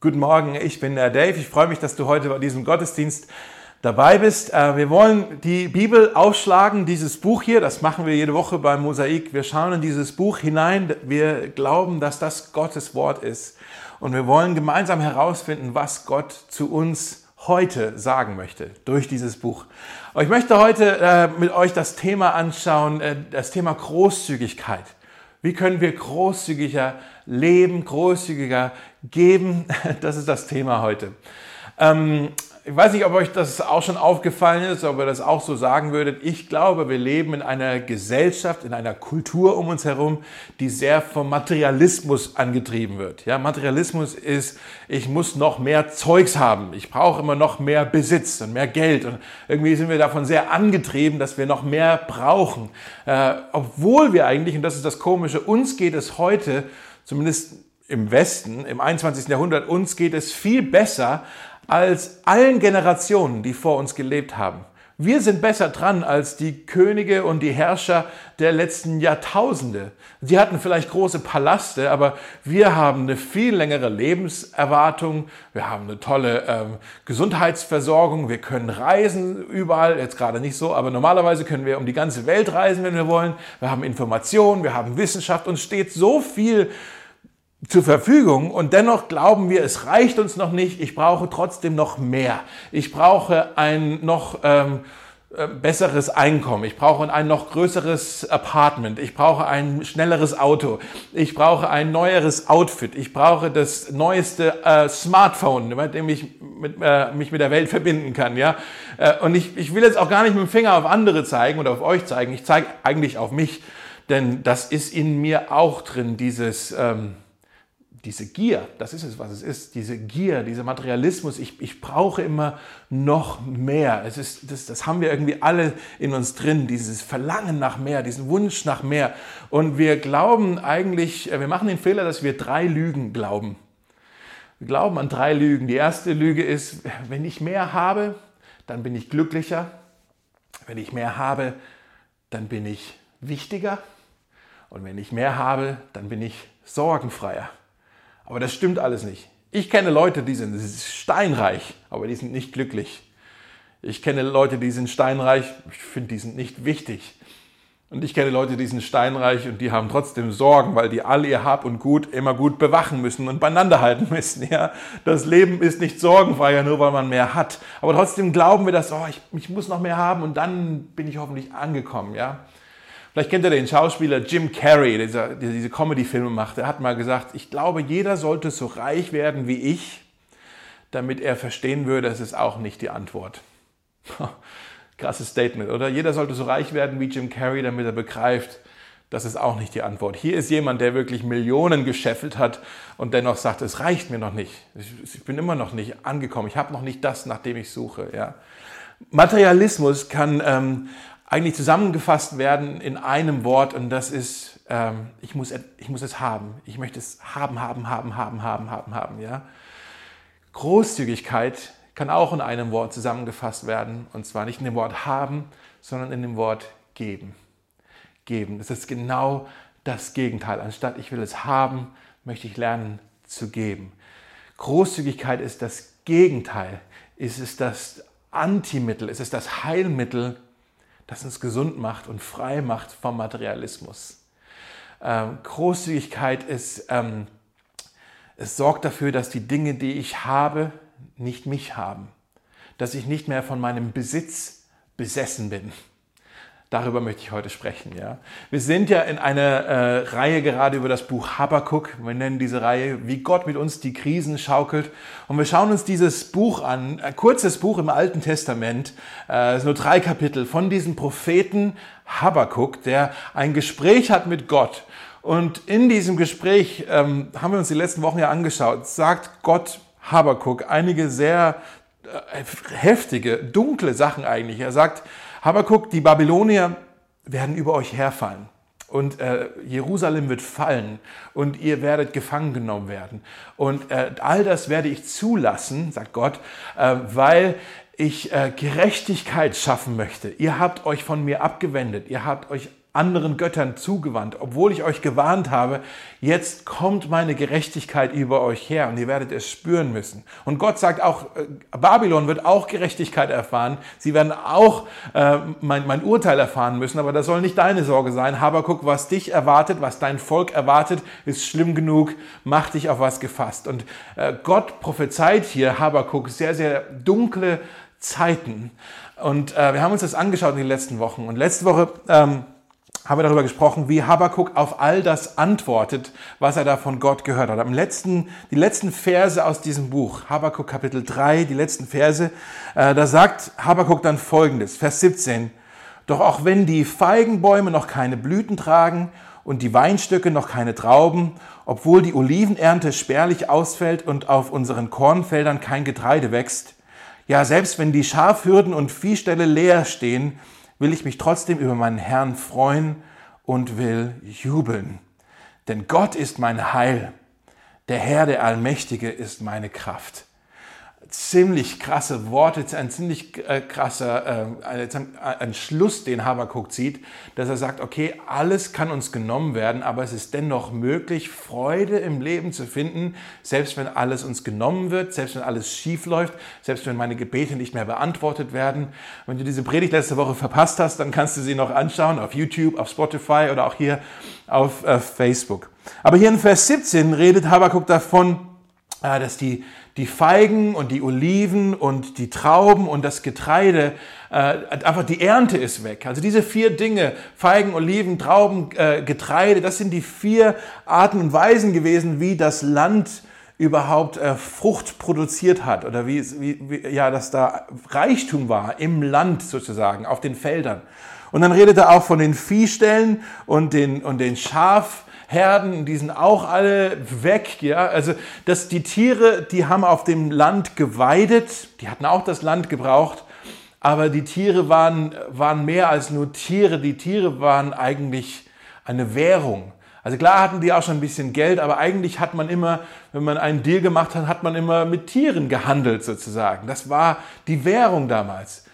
Guten Morgen, ich bin der Dave. Ich freue mich, dass du heute bei diesem Gottesdienst dabei bist. Äh, wir wollen die Bibel aufschlagen, dieses Buch hier. Das machen wir jede Woche beim Mosaik. Wir schauen in dieses Buch hinein. Wir glauben, dass das Gottes Wort ist. Und wir wollen gemeinsam herausfinden, was Gott zu uns heute sagen möchte durch dieses Buch. Und ich möchte heute äh, mit euch das Thema anschauen, äh, das Thema Großzügigkeit. Wie können wir großzügiger leben, großzügiger geben? Das ist das Thema heute. Ähm, ich weiß nicht, ob euch das auch schon aufgefallen ist, ob ihr das auch so sagen würdet. Ich glaube, wir leben in einer Gesellschaft, in einer Kultur um uns herum, die sehr vom Materialismus angetrieben wird. Ja, Materialismus ist, ich muss noch mehr Zeugs haben. Ich brauche immer noch mehr Besitz und mehr Geld. Und irgendwie sind wir davon sehr angetrieben, dass wir noch mehr brauchen. Äh, obwohl wir eigentlich, und das ist das Komische, uns geht es heute, zumindest im Westen, im 21. Jahrhundert, uns geht es viel besser als allen Generationen, die vor uns gelebt haben. Wir sind besser dran als die Könige und die Herrscher der letzten Jahrtausende. Sie hatten vielleicht große Palaste, aber wir haben eine viel längere Lebenserwartung. Wir haben eine tolle ähm, Gesundheitsversorgung. Wir können reisen überall, jetzt gerade nicht so, aber normalerweise können wir um die ganze Welt reisen, wenn wir wollen. Wir haben Informationen, wir haben Wissenschaft und steht so viel zur Verfügung und dennoch glauben wir, es reicht uns noch nicht, ich brauche trotzdem noch mehr. Ich brauche ein noch ähm, äh, besseres Einkommen, ich brauche ein noch größeres Apartment, ich brauche ein schnelleres Auto, ich brauche ein neueres Outfit, ich brauche das neueste äh, Smartphone, mit dem ich mit, äh, mich mit der Welt verbinden kann. Ja? Äh, und ich, ich will jetzt auch gar nicht mit dem Finger auf andere zeigen oder auf euch zeigen, ich zeige eigentlich auf mich, denn das ist in mir auch drin, dieses... Ähm, diese Gier, das ist es, was es ist, diese Gier, dieser Materialismus, ich, ich brauche immer noch mehr. Es ist, das, das haben wir irgendwie alle in uns drin, dieses Verlangen nach mehr, diesen Wunsch nach mehr. Und wir glauben eigentlich, äh, wir machen den Fehler, dass wir drei Lügen glauben. Wir glauben an drei Lügen. Die erste Lüge ist, wenn ich mehr habe, dann bin ich glücklicher. Wenn ich mehr habe, dann bin ich wichtiger. Und wenn ich mehr habe, dann bin ich sorgenfreier. Aber das stimmt alles nicht. Ich kenne Leute, die sind steinreich, aber die sind nicht glücklich. Ich kenne Leute, die sind steinreich, ich finde, die sind nicht wichtig. Und ich kenne Leute, die sind steinreich und die haben trotzdem Sorgen, weil die all ihr Hab und Gut immer gut bewachen müssen und beieinander halten müssen. Ja, das Leben ist nicht sorgenfreier, nur weil man mehr hat. Aber trotzdem glauben wir, dass oh, ich, ich muss noch mehr haben und dann bin ich hoffentlich angekommen. Ja, Vielleicht kennt ihr den Schauspieler Jim Carrey, der diese Comedy-Filme macht. Er hat mal gesagt, ich glaube, jeder sollte so reich werden wie ich, damit er verstehen würde, es ist auch nicht die Antwort. Krasses Statement, oder? Jeder sollte so reich werden wie Jim Carrey, damit er begreift, das ist auch nicht die Antwort. Hier ist jemand, der wirklich Millionen gescheffelt hat und dennoch sagt, es reicht mir noch nicht. Ich bin immer noch nicht angekommen. Ich habe noch nicht das, nach dem ich suche. Ja. Materialismus kann ähm, eigentlich zusammengefasst werden in einem Wort und das ist, ähm, ich, muss, ich muss es haben. Ich möchte es haben, haben, haben, haben, haben, haben, haben. Ja? Großzügigkeit kann auch in einem Wort zusammengefasst werden und zwar nicht in dem Wort haben, sondern in dem Wort geben. Geben. Das ist genau das Gegenteil. Anstatt ich will es haben, möchte ich lernen zu geben. Großzügigkeit ist das Gegenteil. Es ist das Antimittel, es ist das Heilmittel das uns gesund macht und frei macht vom Materialismus. Ähm, Großzügigkeit ist, ähm, es sorgt dafür, dass die Dinge, die ich habe, nicht mich haben. Dass ich nicht mehr von meinem Besitz besessen bin. Darüber möchte ich heute sprechen. Ja. Wir sind ja in einer äh, Reihe gerade über das Buch Habakkuk. Wir nennen diese Reihe, wie Gott mit uns die Krisen schaukelt. Und wir schauen uns dieses Buch an, ein kurzes Buch im Alten Testament, äh, es nur drei Kapitel von diesem Propheten Habakkuk, der ein Gespräch hat mit Gott. Und in diesem Gespräch ähm, haben wir uns die letzten Wochen ja angeschaut, sagt Gott Habakkuk einige sehr äh, heftige, dunkle Sachen eigentlich. Er sagt, Habakuk, die Babylonier werden über euch herfallen und äh, Jerusalem wird fallen und ihr werdet gefangen genommen werden. Und äh, all das werde ich zulassen, sagt Gott, äh, weil ich äh, Gerechtigkeit schaffen möchte. Ihr habt euch von mir abgewendet, ihr habt euch anderen Göttern zugewandt, obwohl ich euch gewarnt habe, jetzt kommt meine Gerechtigkeit über euch her und ihr werdet es spüren müssen. Und Gott sagt auch, äh, Babylon wird auch Gerechtigkeit erfahren, sie werden auch äh, mein, mein Urteil erfahren müssen, aber das soll nicht deine Sorge sein. Habakuk, was dich erwartet, was dein Volk erwartet, ist schlimm genug, mach dich auf was gefasst. Und äh, Gott prophezeit hier Habakuk sehr, sehr dunkle Zeiten. Und äh, wir haben uns das angeschaut in den letzten Wochen. Und letzte Woche ähm, haben wir darüber gesprochen, wie Habakkuk auf all das antwortet, was er da von Gott gehört hat. Am letzten, die letzten Verse aus diesem Buch, Habakkuk Kapitel 3, die letzten Verse, äh, da sagt Habakkuk dann folgendes, Vers 17. Doch auch wenn die Feigenbäume noch keine Blüten tragen und die Weinstöcke noch keine Trauben, obwohl die Olivenernte spärlich ausfällt und auf unseren Kornfeldern kein Getreide wächst, ja, selbst wenn die Schafhürden und Viehställe leer stehen, will ich mich trotzdem über meinen Herrn freuen und will jubeln. Denn Gott ist mein Heil. Der Herr, der Allmächtige, ist meine Kraft ziemlich krasse Worte, ein ziemlich äh, krasser äh, ein Schluss, den Habakuk zieht, dass er sagt, okay, alles kann uns genommen werden, aber es ist dennoch möglich, Freude im Leben zu finden, selbst wenn alles uns genommen wird, selbst wenn alles schief läuft, selbst wenn meine Gebete nicht mehr beantwortet werden. Wenn du diese Predigt letzte Woche verpasst hast, dann kannst du sie noch anschauen auf YouTube, auf Spotify oder auch hier auf äh, Facebook. Aber hier in Vers 17 redet Habakuk davon, dass die die Feigen und die Oliven und die Trauben und das Getreide, äh, einfach die Ernte ist weg. Also diese vier Dinge, Feigen, Oliven, Trauben, äh, Getreide, das sind die vier Arten und Weisen gewesen, wie das Land überhaupt äh, Frucht produziert hat oder wie, wie, wie, ja, dass da Reichtum war im Land sozusagen, auf den Feldern. Und dann redet er auch von den Viehstellen und den, und den Schaf, Herden, die sind auch alle weg. Ja? Also dass die Tiere, die haben auf dem Land geweidet, die hatten auch das Land gebraucht, aber die Tiere waren, waren mehr als nur Tiere. Die Tiere waren eigentlich eine Währung. Also klar hatten die auch schon ein bisschen Geld, aber eigentlich hat man immer, wenn man einen Deal gemacht hat, hat man immer mit Tieren gehandelt sozusagen. Das war die Währung damals.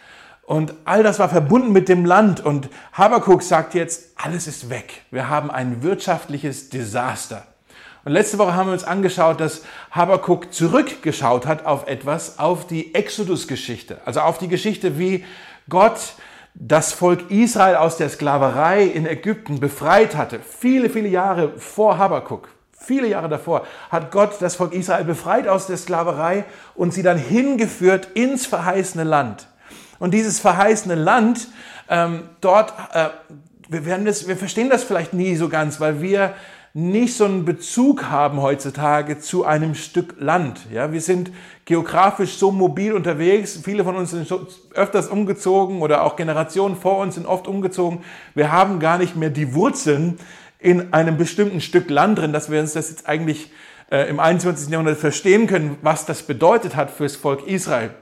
Und all das war verbunden mit dem Land. Und Habakuk sagt jetzt, alles ist weg. Wir haben ein wirtschaftliches Desaster. Und letzte Woche haben wir uns angeschaut, dass Habakuk zurückgeschaut hat auf etwas, auf die Exodus-Geschichte. Also auf die Geschichte, wie Gott das Volk Israel aus der Sklaverei in Ägypten befreit hatte. Viele, viele Jahre vor Habakuk. Viele Jahre davor hat Gott das Volk Israel befreit aus der Sklaverei und sie dann hingeführt ins verheißene Land. Und dieses verheißene Land, ähm, dort, äh, wir, werden das, wir verstehen das vielleicht nie so ganz, weil wir nicht so einen Bezug haben heutzutage zu einem Stück Land. Ja, wir sind geografisch so mobil unterwegs. Viele von uns sind öfters umgezogen oder auch Generationen vor uns sind oft umgezogen. Wir haben gar nicht mehr die Wurzeln in einem bestimmten Stück Land drin, dass wir uns das jetzt eigentlich äh, im 21. Jahrhundert verstehen können, was das bedeutet hat fürs Volk Israel.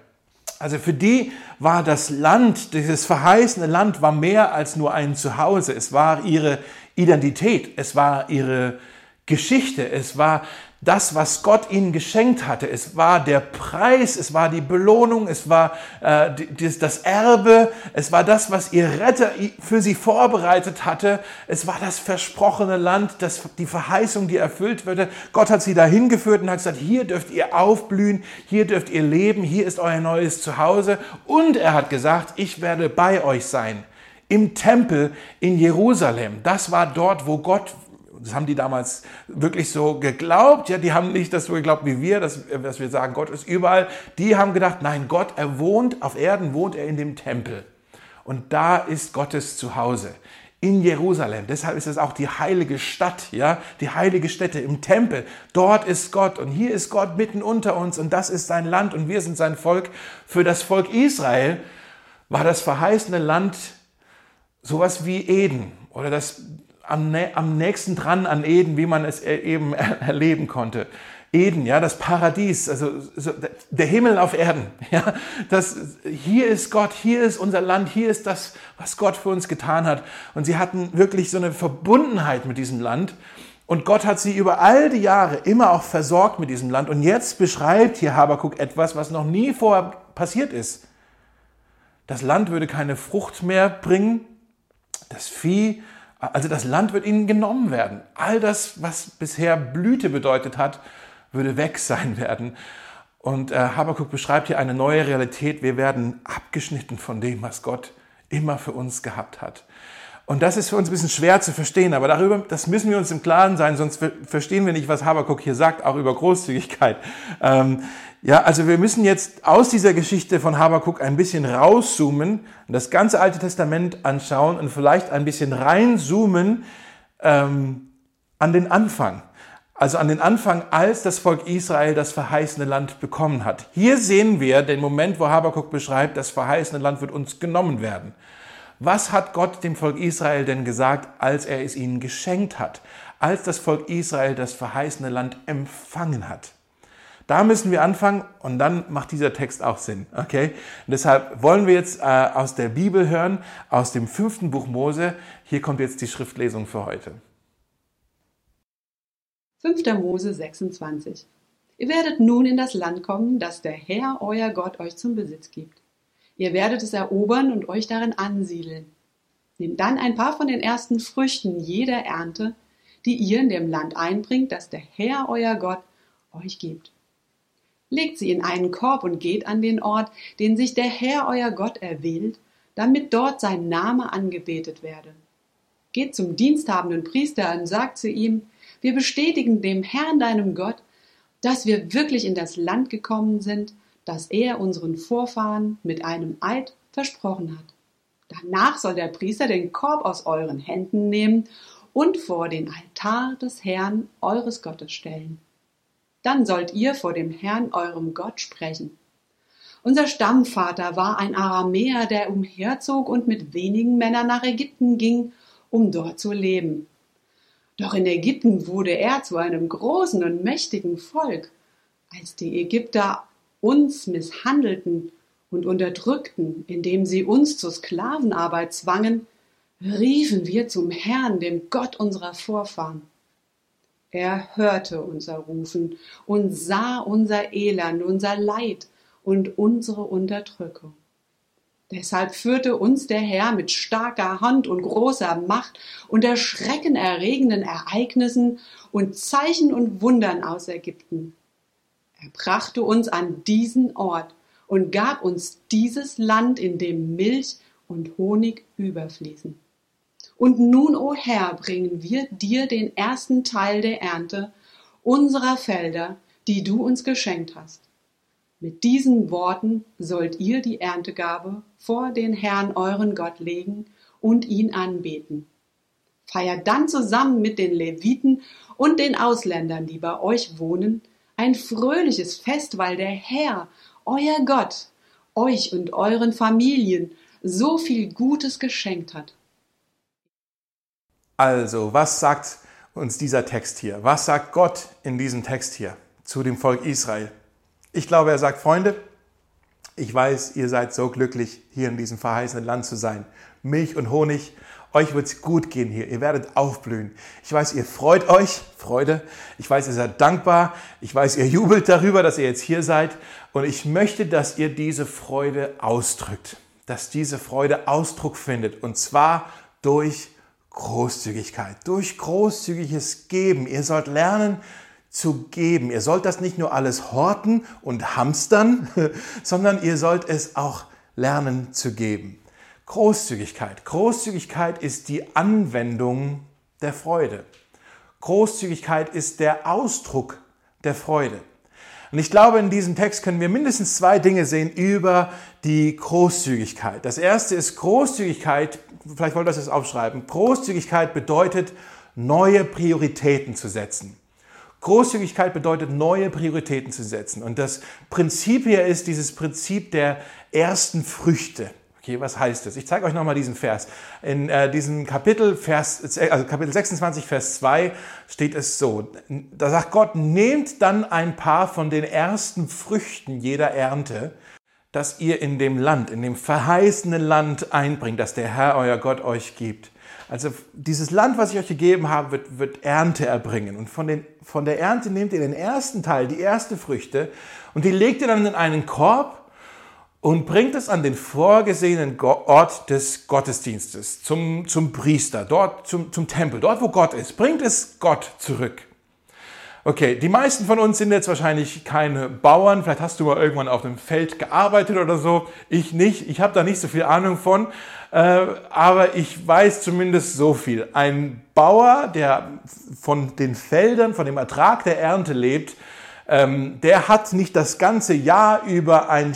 Also für die war das Land, dieses verheißene Land, war mehr als nur ein Zuhause. Es war ihre Identität, es war ihre Geschichte, es war das, was Gott ihnen geschenkt hatte. Es war der Preis, es war die Belohnung, es war äh, das Erbe, es war das, was ihr Retter für sie vorbereitet hatte. Es war das versprochene Land, das, die Verheißung, die erfüllt würde. Gott hat sie dahin geführt und hat gesagt, hier dürft ihr aufblühen, hier dürft ihr leben, hier ist euer neues Zuhause. Und er hat gesagt, ich werde bei euch sein im Tempel in Jerusalem. Das war dort, wo Gott das haben die damals wirklich so geglaubt. Ja, die haben nicht das so geglaubt wie wir, dass, dass wir sagen, Gott ist überall. Die haben gedacht, nein, Gott, er wohnt auf Erden, wohnt er in dem Tempel. Und da ist Gottes Zuhause in Jerusalem. Deshalb ist es auch die heilige Stadt, ja, die heilige Stätte im Tempel. Dort ist Gott und hier ist Gott mitten unter uns und das ist sein Land und wir sind sein Volk. Für das Volk Israel war das verheißene Land sowas wie Eden oder das am, am nächsten dran an Eden, wie man es e-, eben erleben konnte. Eden, ja, das Paradies, also so, der Himmel auf Erden, ja, das, hier ist Gott, hier ist unser Land, hier ist das, was Gott für uns getan hat. Und sie hatten wirklich so eine Verbundenheit mit diesem Land. Und Gott hat sie über all die Jahre immer auch versorgt mit diesem Land. Und jetzt beschreibt hier Habakuk etwas, was noch nie vorher passiert ist. Das Land würde keine Frucht mehr bringen. Das Vieh Also das Land wird ihnen genommen werden. All das, was bisher Blüte bedeutet hat, würde weg sein werden. Und äh, beschreibt hier eine neue Realität. Wir werden abgeschnitten von dem, was Gott immer für uns gehabt hat. Und das ist für uns ein bisschen schwer zu verstehen, aber darüber, das müssen wir uns im Klaren sein, sonst verstehen wir nicht, was Habakkuk hier sagt, auch über Großzügigkeit. Ähm, ja, also wir müssen jetzt aus dieser Geschichte von Habakkuk ein bisschen rauszoomen und das ganze Alte Testament anschauen und vielleicht ein bisschen reinzoomen ähm, an den Anfang. Also an den Anfang, als das Volk Israel das verheißene Land bekommen hat. Hier sehen wir den Moment, wo Habakkuk beschreibt, das verheißene Land wird uns genommen werden. Was hat Gott dem Volk Israel denn gesagt, als er es ihnen geschenkt hat, als das Volk Israel das verheißene Land empfangen hat? Da müssen wir anfangen und dann macht dieser Text auch Sinn. Okay? Und deshalb wollen wir jetzt äh, aus der Bibel hören, aus dem fünften Buch Mose. Hier kommt jetzt die Schriftlesung für heute. 5. Mose 26. Ihr werdet nun in das Land kommen, das der Herr, euer Gott, euch zum Besitz gibt. Ihr werdet es erobern und euch darin ansiedeln. Nehmt dann ein paar von den ersten Früchten jeder Ernte, die ihr in dem Land einbringt, das der Herr, euer Gott, euch gibt. Legt sie in einen Korb und geht an den Ort, den sich der Herr, euer Gott, erwählt, damit dort sein Name angebetet werde. Geht zum diensthabenden Priester und sagt zu ihm, wir bestätigen dem Herrn, deinem Gott, dass wir wirklich in das Land gekommen sind, das er unseren Vorfahren mit einem Eid versprochen hat. Danach soll der Priester den Korb aus euren Händen nehmen und vor den Altar des Herrn eures Gottes stellen. Dann sollt ihr vor dem Herrn eurem Gott sprechen. Unser Stammvater war ein Aramäer, der umherzog und mit wenigen Männern nach Ägypten ging, um dort zu leben. Doch in Ägypten wurde er zu einem großen und mächtigen Volk. Als die Ägypter uns misshandelten und unterdrückten, indem sie uns zur Sklavenarbeit zwangen, riefen wir zum Herrn, dem Gott unserer Vorfahren. Er hörte unser Rufen und sah unser Elend, unser Leid und unsere Unterdrückung. Deshalb führte uns der Herr mit starker Hand und großer Macht unter schreckenerregenden Ereignissen und Zeichen und Wundern aus Ägypten. Er brachte uns an diesen Ort und gab uns dieses Land, in dem Milch und Honig überfließen. Und nun, o oh Herr, bringen wir dir den ersten Teil der Ernte unserer Felder, die du uns geschenkt hast. Mit diesen Worten sollt ihr die Erntegabe vor den Herrn euren Gott legen und ihn anbeten. Feiert dann zusammen mit den Leviten und den Ausländern, die bei euch wohnen, ein fröhliches Fest, weil der Herr, euer Gott, euch und euren Familien so viel Gutes geschenkt hat. Also, was sagt uns dieser Text hier? Was sagt Gott in diesem Text hier zu dem Volk Israel? Ich glaube, er sagt, Freunde, ich weiß, ihr seid so glücklich, hier in diesem verheißenen Land zu sein. Milch und Honig euch wird es gut gehen hier. Ihr werdet aufblühen. Ich weiß, ihr freut euch. Freude. Ich weiß, ihr seid dankbar. Ich weiß, ihr jubelt darüber, dass ihr jetzt hier seid. Und ich möchte, dass ihr diese Freude ausdrückt. Dass diese Freude Ausdruck findet. Und zwar durch Großzügigkeit. Durch großzügiges Geben. Ihr sollt lernen, zu geben. Ihr sollt das nicht nur alles horten und hamstern, sondern ihr sollt es auch lernen zu geben. Großzügigkeit. Großzügigkeit ist die Anwendung der Freude. Großzügigkeit ist der Ausdruck der Freude. Und ich glaube, in diesem Text können wir mindestens zwei Dinge sehen über die Großzügigkeit. Das erste ist Großzügigkeit, vielleicht wollt ihr das aufschreiben. Großzügigkeit bedeutet, neue Prioritäten zu setzen. Großzügigkeit bedeutet, neue Prioritäten zu setzen. Und das Prinzip hier ist dieses Prinzip der ersten Früchte. Okay, was heißt das? Ich zeige euch nochmal diesen Vers. In äh, diesem Kapitel, Vers, also Kapitel 26, Vers 2 steht es so. Da sagt Gott, nehmt dann ein paar von den ersten Früchten jeder Ernte, das ihr in dem Land, in dem verheißenen Land einbringt, das der Herr, euer Gott, euch gibt. Also dieses Land, was ich euch gegeben habe, wird, wird Ernte erbringen. Und von, den, von der Ernte nehmt ihr den ersten Teil, die erste Früchte, und die legt ihr dann in einen Korb und bringt es an den vorgesehenen Ort des Gottesdienstes, zum, zum Priester, dort zum, zum Tempel, dort wo Gott ist. Bringt es Gott zurück. Okay, die meisten von uns sind jetzt wahrscheinlich keine Bauern. Vielleicht hast du mal irgendwann auf dem Feld gearbeitet oder so. Ich nicht. Ich habe da nicht so viel Ahnung von. Äh, aber ich weiß zumindest so viel. Ein Bauer, der von den Feldern, von dem Ertrag der Ernte lebt, ähm, der hat nicht das ganze Jahr über ein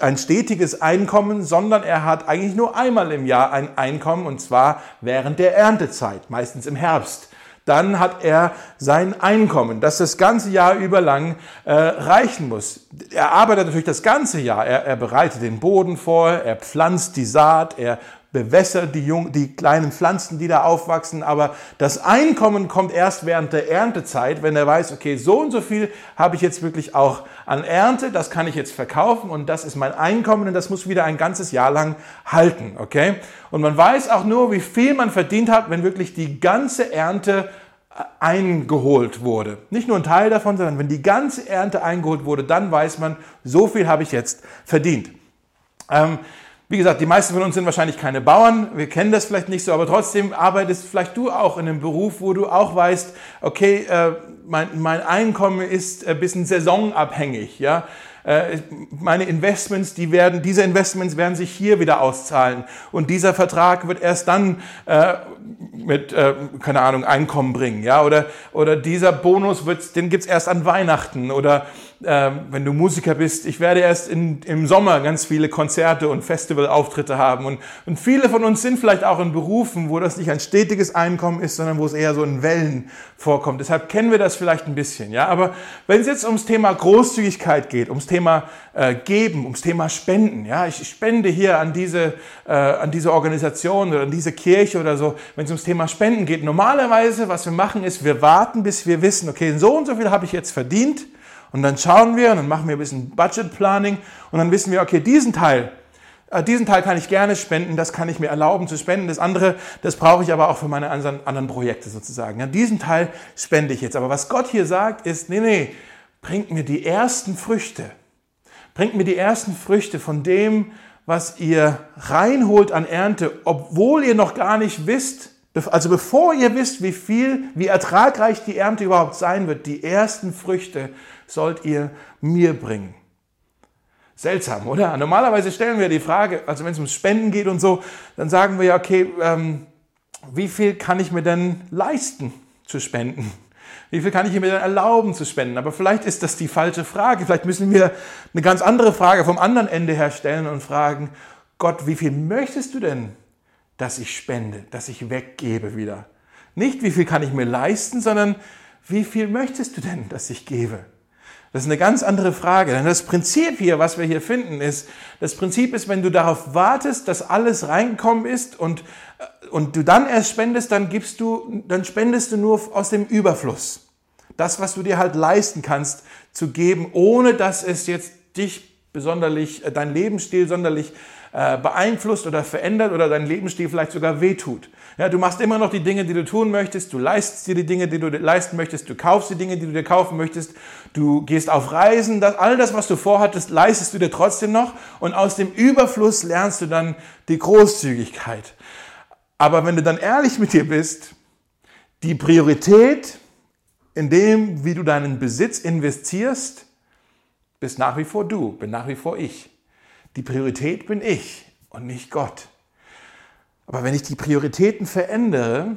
ein stetiges Einkommen, sondern er hat eigentlich nur einmal im Jahr ein Einkommen und zwar während der Erntezeit, meistens im Herbst. Dann hat er sein Einkommen, das das ganze Jahr über lang äh, reichen muss. Er arbeitet natürlich das ganze Jahr. Er, er bereitet den Boden vor, er pflanzt die Saat, er bewässert die, jungen, die kleinen Pflanzen, die da aufwachsen, aber das Einkommen kommt erst während der Erntezeit, wenn er weiß, okay, so und so viel habe ich jetzt wirklich auch an Ernte, das kann ich jetzt verkaufen und das ist mein Einkommen und das muss wieder ein ganzes Jahr lang halten, okay? Und man weiß auch nur, wie viel man verdient hat, wenn wirklich die ganze Ernte äh, eingeholt wurde. Nicht nur ein Teil davon, sondern wenn die ganze Ernte eingeholt wurde, dann weiß man, so viel habe ich jetzt verdient. Ähm, wie gesagt, die meisten von uns sind wahrscheinlich keine Bauern, wir kennen das vielleicht nicht so, aber trotzdem arbeitest vielleicht du auch in einem Beruf, wo du auch weißt, okay, äh, mein, mein Einkommen ist ein bisschen saisonabhängig, ja. Äh, meine Investments, die werden, diese Investments werden sich hier wieder auszahlen. Und dieser Vertrag wird erst dann äh, mit, äh, keine Ahnung, Einkommen bringen, ja, oder, oder dieser Bonus wird, den gibt's erst an Weihnachten oder äh, wenn du Musiker bist, ich werde erst in, im Sommer ganz viele Konzerte und Festivalauftritte haben und, und viele von uns sind vielleicht auch in Berufen, wo das nicht ein stetiges Einkommen ist, sondern wo es eher so in Wellen vorkommt. Deshalb kennen wir das vielleicht ein bisschen, ja, aber wenn es jetzt ums Thema Großzügigkeit geht, ums Thema äh, Geben, ums Thema Spenden, ja, ich spende hier an diese, äh, an diese Organisation oder an diese Kirche oder so, wenn es ums Thema Spenden geht. Normalerweise, was wir machen, ist, wir warten, bis wir wissen, okay, so und so viel habe ich jetzt verdient. Und dann schauen wir und dann machen wir ein bisschen Budget Planning und dann wissen wir, okay, diesen Teil, äh, diesen Teil kann ich gerne spenden, das kann ich mir erlauben zu spenden. Das andere, das brauche ich aber auch für meine anderen Projekte sozusagen. Ja, diesen Teil spende ich jetzt. Aber was Gott hier sagt, ist, nee, nee, bringt mir die ersten Früchte. Bringt mir die ersten Früchte von dem, was ihr reinholt an Ernte, obwohl ihr noch gar nicht wisst, also bevor ihr wisst, wie viel, wie ertragreich die Ernte überhaupt sein wird, die ersten Früchte sollt ihr mir bringen. Seltsam, oder? Normalerweise stellen wir die Frage, also wenn es ums Spenden geht und so, dann sagen wir ja, okay, ähm, wie viel kann ich mir denn leisten zu spenden? Wie viel kann ich mir denn erlauben zu spenden? Aber vielleicht ist das die falsche Frage. Vielleicht müssen wir eine ganz andere Frage vom anderen Ende her stellen und fragen, Gott, wie viel möchtest du denn dass ich spende, dass ich weggebe wieder. Nicht, wie viel kann ich mir leisten, sondern wie viel möchtest du denn, dass ich gebe? Das ist eine ganz andere Frage. Denn das Prinzip hier, was wir hier finden, ist, das Prinzip ist, wenn du darauf wartest, dass alles reingekommen ist und, äh, und du dann erst spendest, dann gibst du, dann spendest du nur aus dem Überfluss. Das, was du dir halt leisten kannst, zu geben, ohne dass es jetzt dich besonderlich, äh, dein Lebensstil sonderlich äh, beeinflusst oder verändert oder dein Lebensstil vielleicht sogar wehtut. Ja, du machst immer noch die Dinge, die du tun möchtest, du leistest dir die Dinge, die du leisten möchtest, du kaufst die Dinge, die du dir kaufen möchtest, du gehst auf Reisen, das, all das, was du vorhattest, leistest du dir trotzdem noch und aus dem Überfluss lernst du dann die Großzügigkeit. Aber wenn du dann ehrlich mit dir bist, die Priorität in dem, wie du deinen Besitz investierst, bist nach wie vor du, bin nach wie vor ich. Die Priorität bin ich und nicht Gott. Aber wenn ich die Prioritäten verändere,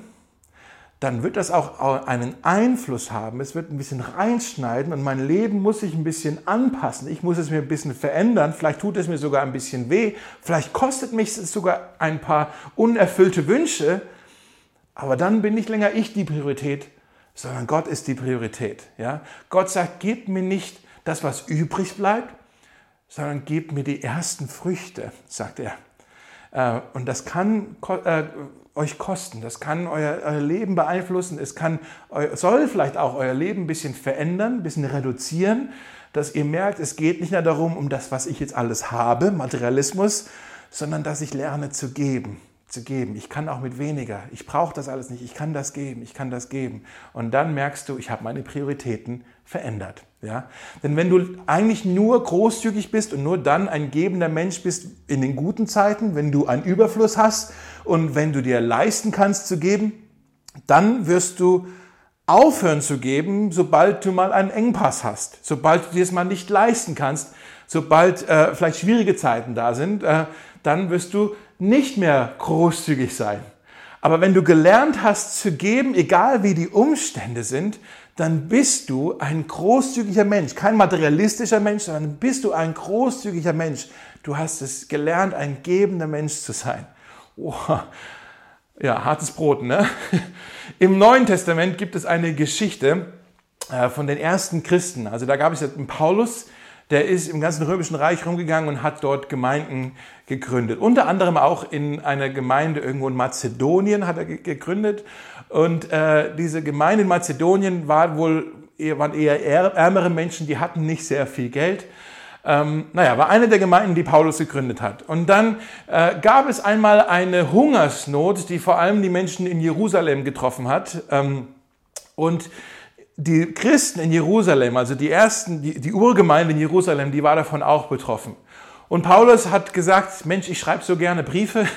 dann wird das auch einen Einfluss haben. Es wird ein bisschen reinschneiden und mein Leben muss sich ein bisschen anpassen. Ich muss es mir ein bisschen verändern. Vielleicht tut es mir sogar ein bisschen weh. Vielleicht kostet mich es sogar ein paar unerfüllte Wünsche. Aber dann bin nicht länger ich die Priorität, sondern Gott ist die Priorität. Ja? Gott sagt, gib mir nicht das, was übrig bleibt, sondern gebt mir die ersten Früchte, sagt er. Äh, und das kann äh, euch kosten, das kann euer, euer Leben beeinflussen, es kann, soll vielleicht auch euer Leben ein bisschen verändern, ein bisschen reduzieren, dass ihr merkt, es geht nicht nur darum, um das, was ich jetzt alles habe, Materialismus, sondern dass ich lerne zu geben, zu geben. Ich kann auch mit weniger. Ich brauche das alles nicht. Ich kann das geben. Ich kann das geben. Und dann merkst du, ich habe meine Prioritäten verändert. Ja? Denn wenn du eigentlich nur großzügig bist und nur dann ein gebender Mensch bist in den guten Zeiten, wenn du einen Überfluss hast und wenn du dir leisten kannst zu geben, dann wirst du aufhören zu geben, sobald du mal einen Engpass hast, sobald du dir es mal nicht leisten kannst, sobald äh, vielleicht schwierige Zeiten da sind, äh, dann wirst du nicht mehr großzügig sein. Aber wenn du gelernt hast zu geben, egal wie die Umstände sind, dann bist du ein großzügiger Mensch. Kein materialistischer Mensch, sondern bist du ein großzügiger Mensch. Du hast es gelernt, ein gebender Mensch zu sein. Oh, ja, hartes Brot, ne? Im Neuen Testament gibt es eine Geschichte äh, von den ersten Christen. Also da gab es einen Paulus, der ist im ganzen römischen Reich rumgegangen und hat dort Gemeinden gegründet. Unter anderem auch in einer Gemeinde irgendwo in Mazedonien hat er gegründet. Und äh, diese Gemeinde in Mazedonien war wohl, waren eher ärmere Menschen, die hatten nicht sehr viel Geld. Ähm, naja, war eine der Gemeinden, die Paulus gegründet hat. Und dann äh, gab es einmal eine Hungersnot, die vor allem die Menschen in Jerusalem getroffen hat. Ähm, und die Christen in Jerusalem, also die ersten, die, die Urgemeinde in Jerusalem, die war davon auch betroffen. Und Paulus hat gesagt, Mensch, ich schreibe so gerne Briefe.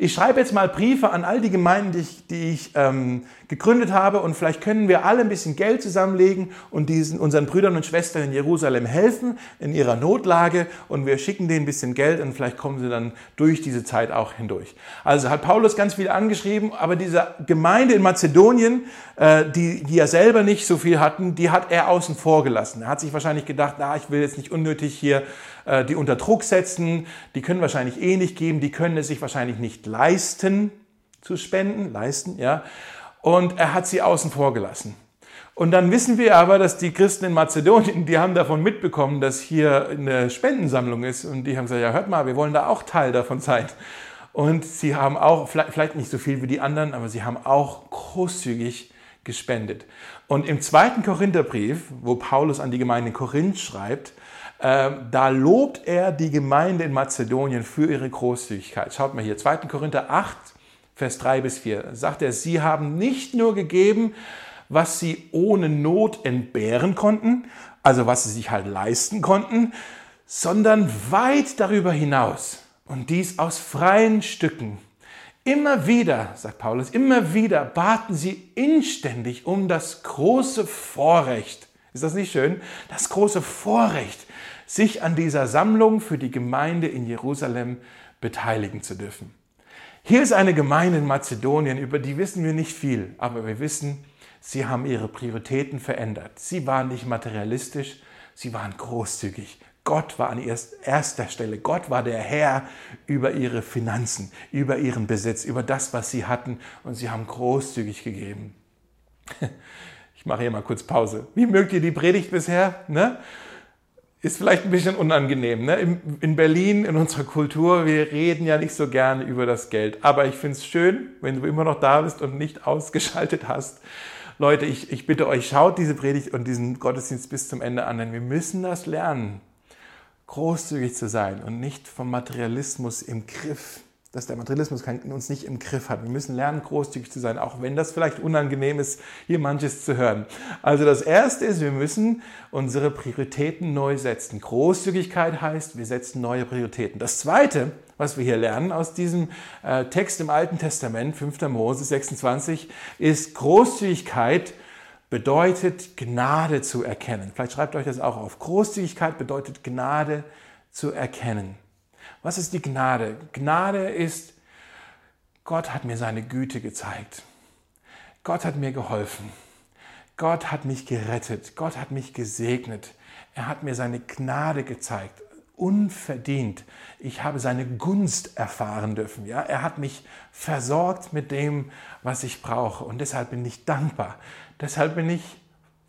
Ich schreibe jetzt mal Briefe an all die Gemeinden, die ich, die ich ähm, gegründet habe. Und vielleicht können wir alle ein bisschen Geld zusammenlegen und diesen, unseren Brüdern und Schwestern in Jerusalem helfen in ihrer Notlage. Und wir schicken denen ein bisschen Geld und vielleicht kommen sie dann durch diese Zeit auch hindurch. Also hat Paulus ganz viel angeschrieben. Aber diese Gemeinde in Mazedonien, äh, die, die ja selber nicht so viel hatten, die hat er außen vor gelassen. Er hat sich wahrscheinlich gedacht, na, ich will jetzt nicht unnötig hier die unter Druck setzen, die können wahrscheinlich eh nicht geben, die können es sich wahrscheinlich nicht leisten zu spenden, leisten, ja. Und er hat sie außen vor gelassen. Und dann wissen wir aber, dass die Christen in Mazedonien, die haben davon mitbekommen, dass hier eine Spendensammlung ist. Und die haben gesagt, ja, hört mal, wir wollen da auch Teil davon sein. Und sie haben auch, vielleicht nicht so viel wie die anderen, aber sie haben auch großzügig gespendet. Und im zweiten Korintherbrief, wo Paulus an die Gemeinde in Korinth schreibt, ähm, da lobt er die Gemeinde in Mazedonien für ihre Großzügigkeit. Schaut mal hier, 2. Korinther 8, Vers 3 bis 4, sagt er, sie haben nicht nur gegeben, was sie ohne Not entbehren konnten, also was sie sich halt leisten konnten, sondern weit darüber hinaus. Und dies aus freien Stücken. Immer wieder, sagt Paulus, immer wieder baten sie inständig um das große Vorrecht. Ist das nicht schön? Das große Vorrecht, sich an dieser Sammlung für die Gemeinde in Jerusalem beteiligen zu dürfen. Hier ist eine Gemeinde in Mazedonien, über die wissen wir nicht viel, aber wir wissen, sie haben ihre Prioritäten verändert. Sie waren nicht materialistisch, sie waren großzügig. Gott war an erster Stelle. Gott war der Herr über ihre Finanzen, über ihren Besitz, über das, was sie hatten und sie haben großzügig gegeben. Ich mache hier mal kurz Pause. Wie mögt ihr die Predigt bisher? Ne? ist vielleicht ein bisschen unangenehm. Ne? In Berlin, in unserer Kultur, wir reden ja nicht so gerne über das Geld. Aber ich finde es schön, wenn du immer noch da bist und nicht ausgeschaltet hast. Leute, ich, ich bitte euch, schaut diese Predigt und diesen Gottesdienst bis zum Ende an, denn wir müssen das lernen, großzügig zu sein und nicht vom Materialismus im Griff dass der Materialismus uns nicht im Griff hat. Wir müssen lernen, großzügig zu sein, auch wenn das vielleicht unangenehm ist, hier manches zu hören. Also das Erste ist, wir müssen unsere Prioritäten neu setzen. Großzügigkeit heißt, wir setzen neue Prioritäten. Das Zweite, was wir hier lernen aus diesem äh, Text im Alten Testament, 5. Mose 26, ist Großzügigkeit bedeutet Gnade zu erkennen. Vielleicht schreibt euch das auch auf. Großzügigkeit bedeutet Gnade zu erkennen. Was ist die Gnade? Gnade ist, Gott hat mir seine Güte gezeigt. Gott hat mir geholfen. Gott hat mich gerettet. Gott hat mich gesegnet. Er hat mir seine Gnade gezeigt. Unverdient. Ich habe seine Gunst erfahren dürfen. Ja? Er hat mich versorgt mit dem, was ich brauche. Und deshalb bin ich dankbar. Deshalb bin ich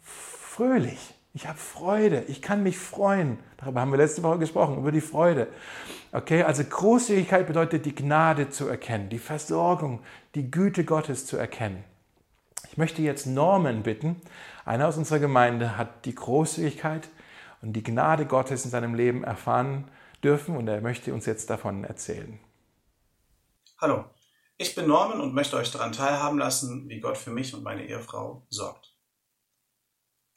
fröhlich. Ich habe Freude. Ich kann mich freuen. Darüber haben wir letzte Woche gesprochen, über die Freude. Okay, also Großzügigkeit bedeutet die Gnade zu erkennen, die Versorgung, die Güte Gottes zu erkennen. Ich möchte jetzt Norman bitten. Einer aus unserer Gemeinde hat die Großzügigkeit und die Gnade Gottes in seinem Leben erfahren dürfen und er möchte uns jetzt davon erzählen. Hallo, Ich bin Norman und möchte euch daran teilhaben lassen, wie Gott für mich und meine Ehefrau sorgt.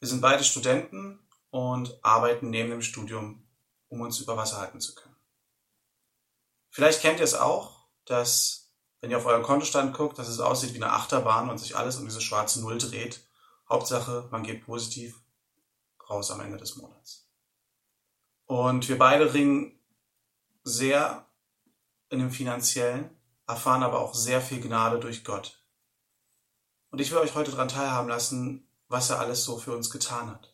Wir sind beide Studenten und arbeiten neben dem Studium, um uns über Wasser halten zu können. Vielleicht kennt ihr es auch, dass, wenn ihr auf euren Kontostand guckt, dass es aussieht wie eine Achterbahn und sich alles um diese schwarze Null dreht. Hauptsache, man geht positiv raus am Ende des Monats. Und wir beide ringen sehr in dem finanziellen, erfahren aber auch sehr viel Gnade durch Gott. Und ich will euch heute daran teilhaben lassen, was er alles so für uns getan hat.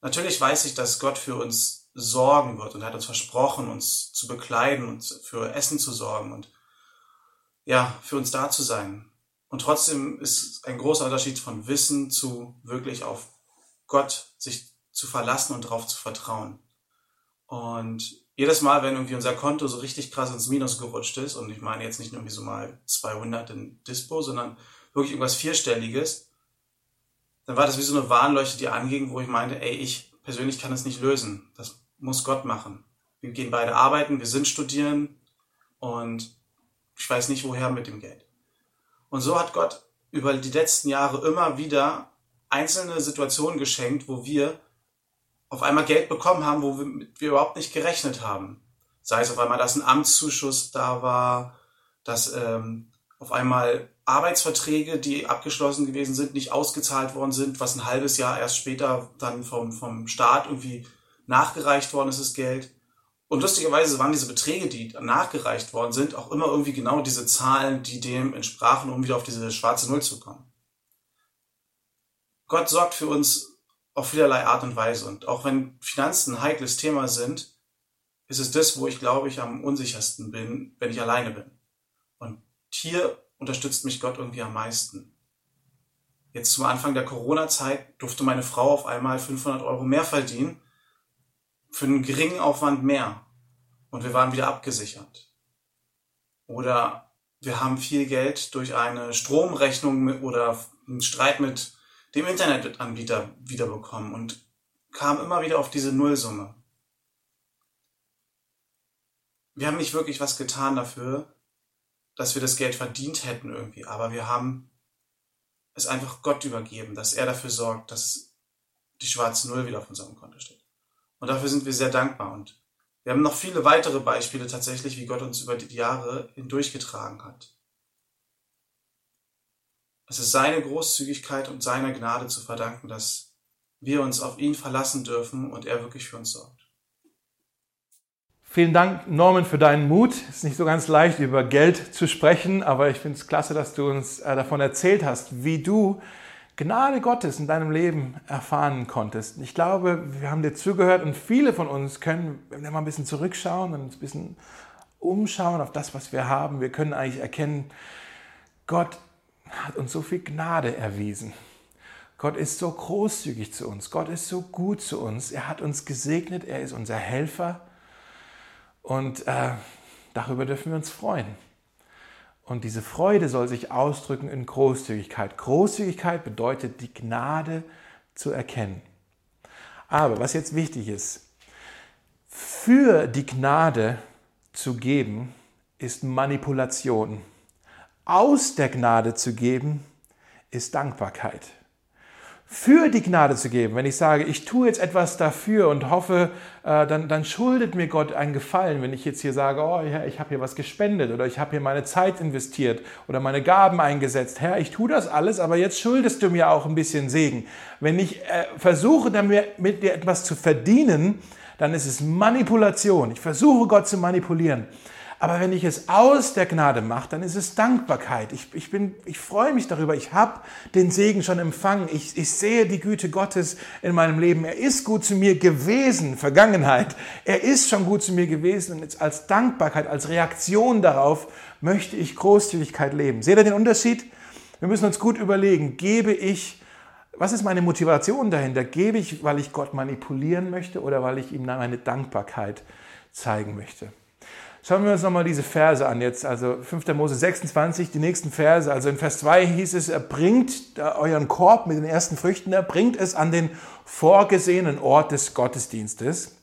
Natürlich weiß ich, dass Gott für uns sorgen wird und hat uns versprochen, uns zu bekleiden und für Essen zu sorgen und ja, für uns da zu sein. Und trotzdem ist ein großer Unterschied von Wissen zu wirklich auf Gott sich zu verlassen und darauf zu vertrauen. Und jedes Mal, wenn irgendwie unser Konto so richtig krass ins Minus gerutscht ist, und ich meine jetzt nicht nur wie so mal 200 in Dispo, sondern wirklich irgendwas Vierstelliges, dann war das wie so eine Warnleuchte, die anging, wo ich meinte, ey, ich persönlich kann das nicht lösen. Das muss Gott machen. Wir gehen beide arbeiten, wir sind studieren und ich weiß nicht woher mit dem Geld. Und so hat Gott über die letzten Jahre immer wieder einzelne Situationen geschenkt, wo wir auf einmal Geld bekommen haben, wo wir, wir überhaupt nicht gerechnet haben. Sei es auf einmal, dass ein Amtszuschuss da war, dass ähm, auf einmal Arbeitsverträge, die abgeschlossen gewesen sind, nicht ausgezahlt worden sind, was ein halbes Jahr erst später dann vom, vom Staat irgendwie nachgereicht worden ist, das Geld. Und lustigerweise waren diese Beträge, die nachgereicht worden sind, auch immer irgendwie genau diese Zahlen, die dem entsprachen, um wieder auf diese schwarze Null zu kommen. Gott sorgt für uns auf vielerlei Art und Weise. Und auch wenn Finanzen ein heikles Thema sind, ist es das, wo ich glaube ich am unsichersten bin, wenn ich alleine bin. Und hier unterstützt mich Gott irgendwie am meisten. Jetzt zum Anfang der Corona-Zeit durfte meine Frau auf einmal 500 Euro mehr verdienen, für einen geringen Aufwand mehr. Und wir waren wieder abgesichert. Oder wir haben viel Geld durch eine Stromrechnung oder einen Streit mit dem Internetanbieter wiederbekommen und kam immer wieder auf diese Nullsumme. Wir haben nicht wirklich was getan dafür, dass wir das Geld verdient hätten irgendwie, aber wir haben es einfach Gott übergeben, dass er dafür sorgt, dass die schwarze Null wieder auf unserem Konto steht. Und dafür sind wir sehr dankbar und wir haben noch viele weitere Beispiele tatsächlich, wie Gott uns über die Jahre hindurchgetragen hat. Es ist seine Großzügigkeit und seiner Gnade zu verdanken, dass wir uns auf ihn verlassen dürfen und er wirklich für uns sorgt. Vielen Dank, Norman, für deinen Mut. Es ist nicht so ganz leicht, über Geld zu sprechen, aber ich finde es klasse, dass du uns äh, davon erzählt hast, wie du Gnade Gottes in deinem Leben erfahren konntest. Ich glaube, wir haben dir zugehört und viele von uns können, wenn wir mal ein bisschen zurückschauen und ein bisschen umschauen auf das, was wir haben, wir können eigentlich erkennen, Gott hat uns so viel Gnade erwiesen. Gott ist so großzügig zu uns. Gott ist so gut zu uns. Er hat uns gesegnet. Er ist unser Helfer. Und äh, darüber dürfen wir uns freuen. Und diese Freude soll sich ausdrücken in Großzügigkeit. Großzügigkeit bedeutet, die Gnade zu erkennen. Aber was jetzt wichtig ist, für die Gnade zu geben, ist Manipulation aus der Gnade zu geben, ist Dankbarkeit. Für die Gnade zu geben, wenn ich sage, ich tue jetzt etwas dafür und hoffe, äh, dann, dann schuldet mir Gott einen Gefallen, wenn ich jetzt hier sage, oh Herr, ich habe hier was gespendet oder ich habe hier meine Zeit investiert oder meine Gaben eingesetzt. Herr, ich tue das alles, aber jetzt schuldest du mir auch ein bisschen Segen. Wenn ich äh, versuche, damit mit dir etwas zu verdienen, dann ist es Manipulation. Ich versuche Gott zu manipulieren. Aber wenn ich es aus der Gnade mache, dann ist es Dankbarkeit. Ich, ich, bin, ich freue mich darüber. Ich habe den Segen schon empfangen. Ich, ich sehe die Güte Gottes in meinem Leben. Er ist gut zu mir gewesen, Vergangenheit. Er ist schon gut zu mir gewesen. Und jetzt als Dankbarkeit, als Reaktion darauf möchte ich Großzügigkeit leben. Seht ihr den Unterschied? Wir müssen uns gut überlegen, gebe ich, was ist meine Motivation dahinter? Gebe ich, weil ich Gott manipulieren möchte oder weil ich ihm meine Dankbarkeit zeigen möchte? Schauen wir uns nochmal diese Verse an jetzt, also 5. Mose 26, die nächsten Verse. Also in Vers 2 hieß es, er bringt euren Korb mit den ersten Früchten, er bringt es an den vorgesehenen Ort des Gottesdienstes.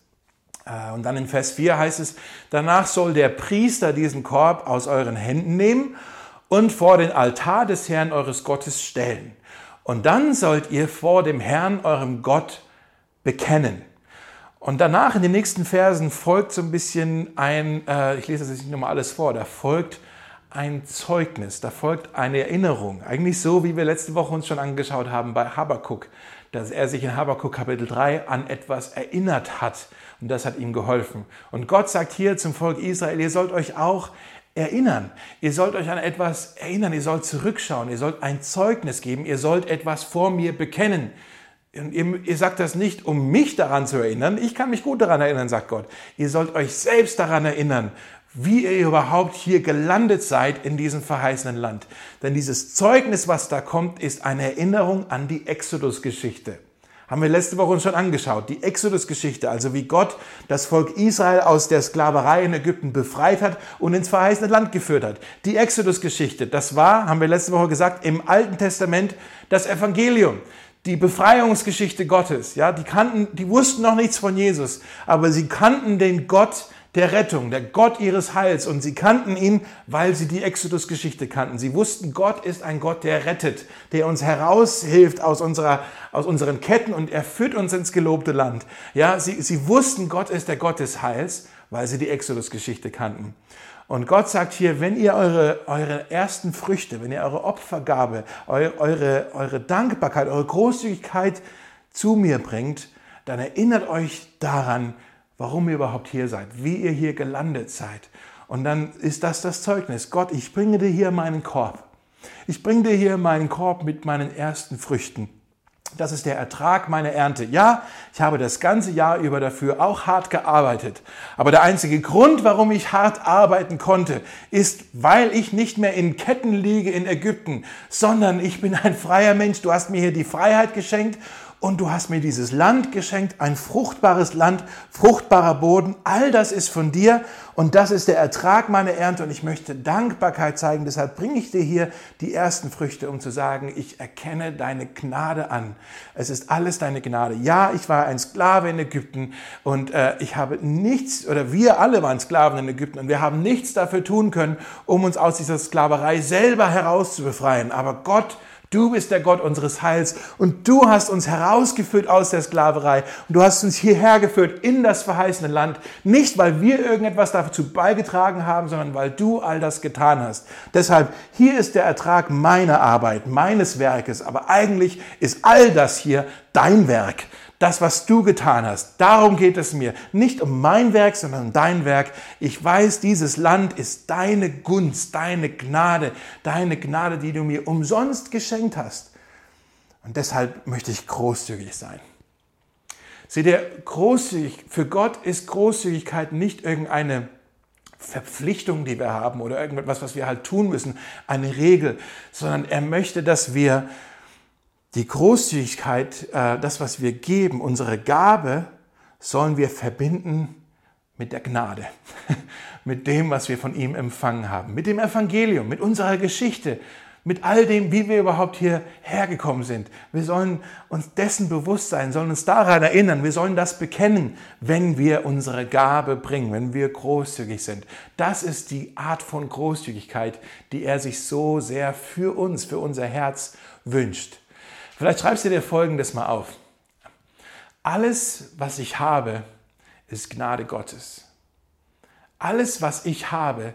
Äh, und dann in Vers 4 heißt es, danach soll der Priester diesen Korb aus euren Händen nehmen und vor den Altar des Herrn eures Gottes stellen. Und dann sollt ihr vor dem Herrn, eurem Gott, bekennen. Und danach in den nächsten Versen folgt so ein bisschen ein, äh, ich lese das jetzt nicht nochmal alles vor, da folgt ein Zeugnis, da folgt eine Erinnerung. Eigentlich so, wie wir letzte Woche uns schon angeschaut haben bei Habakkuk, dass er sich in Habakkuk Kapitel 3 an etwas erinnert hat. Und das hat ihm geholfen. Und Gott sagt hier zum Volk Israel, ihr sollt euch auch erinnern. Ihr sollt euch an etwas erinnern. Ihr sollt zurückschauen. Ihr sollt ein Zeugnis geben. Ihr sollt etwas vor mir bekennen. Und ihr, ihr, sagt das nicht, um mich daran zu erinnern. Ich kann mich gut daran erinnern, sagt Gott. Ihr sollt euch selbst daran erinnern, wie ihr überhaupt hier gelandet seid in diesem verheißenen Land. Denn dieses Zeugnis, was da kommt, ist eine Erinnerung an die Exodus-Geschichte. Haben wir letzte Woche uns schon angeschaut. Die Exodus-Geschichte, also wie Gott das Volk Israel aus der Sklaverei in Ägypten befreit hat und ins verheißene Land geführt hat. Die Exodus-Geschichte, das war, haben wir letzte Woche gesagt, im Alten Testament das Evangelium die Befreiungsgeschichte Gottes. Ja, die kannten, die wussten noch nichts von Jesus, aber sie kannten den Gott der Rettung, der Gott ihres Heils und sie kannten ihn, weil sie die Exodus-Geschichte kannten. Sie wussten, Gott ist ein Gott, der rettet, der uns heraushilft aus unserer, aus unseren Ketten und er führt uns ins gelobte Land. Ja, sie, sie wussten, Gott ist der Gott des Heils, weil sie die Exodus-Geschichte kannten. Und Gott sagt hier, wenn ihr eure, eure ersten Früchte, wenn ihr eure Opfergabe, eure, eure, Dankbarkeit, eure Großzügigkeit zu mir bringt, dann erinnert euch daran, warum ihr überhaupt hier seid, wie ihr hier gelandet seid. Und dann ist das das Zeugnis. Gott, ich bringe dir hier meinen Korb. Ich bringe dir hier meinen Korb mit meinen ersten Früchten. Das ist der Ertrag meiner Ernte. Ja, ich habe das ganze Jahr über dafür auch hart gearbeitet. Aber der einzige Grund, warum ich hart arbeiten konnte, ist, weil ich nicht mehr in Ketten liege in Ägypten, sondern ich bin ein freier Mensch. Du hast mir hier die Freiheit geschenkt und du hast mir dieses Land geschenkt, ein fruchtbares Land, fruchtbarer Boden. All das ist von dir und das ist der Ertrag meiner Ernte und ich möchte Dankbarkeit zeigen. Deshalb bringe ich dir hier die ersten Früchte, um zu sagen, ich erkenne deine Gnade an. Es ist alles deine Gnade. Ja, ich war ein Sklave in Ägypten und äh, ich habe nichts, oder wir alle waren Sklaven in Ägypten und wir haben nichts dafür tun können, um uns aus dieser Sklaverei selber herauszubefreien. Aber Gott Du bist der Gott unseres Heils und du hast uns herausgeführt aus der Sklaverei und du hast uns hierher geführt in das verheißene Land. Nicht, weil wir irgendetwas dazu beigetragen haben, sondern weil du all das getan hast. Deshalb, hier ist der Ertrag meiner Arbeit, meines Werkes, aber eigentlich ist all das hier dein Werk das, was du getan hast. Darum geht es mir. Nicht um mein Werk, sondern um dein Werk. Ich weiß, dieses Land ist deine Gunst, deine Gnade, deine Gnade, die du mir umsonst geschenkt hast. Und deshalb möchte ich großzügig sein. Seht ihr, großzügig, für Gott ist Großzügigkeit nicht irgendeine Verpflichtung, die wir haben oder irgendetwas, was wir halt tun müssen, eine Regel, sondern er möchte, dass wir die Großzügigkeit, äh, das, was wir geben, unsere Gabe, sollen wir verbinden mit der Gnade, mit dem, was wir von ihm empfangen haben, mit dem Evangelium, mit unserer Geschichte, mit all dem, wie wir überhaupt hierher gekommen sind. Wir sollen uns dessen bewusst sein, sollen uns daran erinnern, wir sollen das bekennen, wenn wir unsere Gabe bringen, wenn wir großzügig sind. Das ist die Art von Großzügigkeit, die er sich so sehr für uns, für unser Herz wünscht. Vielleicht schreibst du dir Folgendes mal auf. Alles, was ich habe, ist Gnade Gottes. Alles, was ich habe,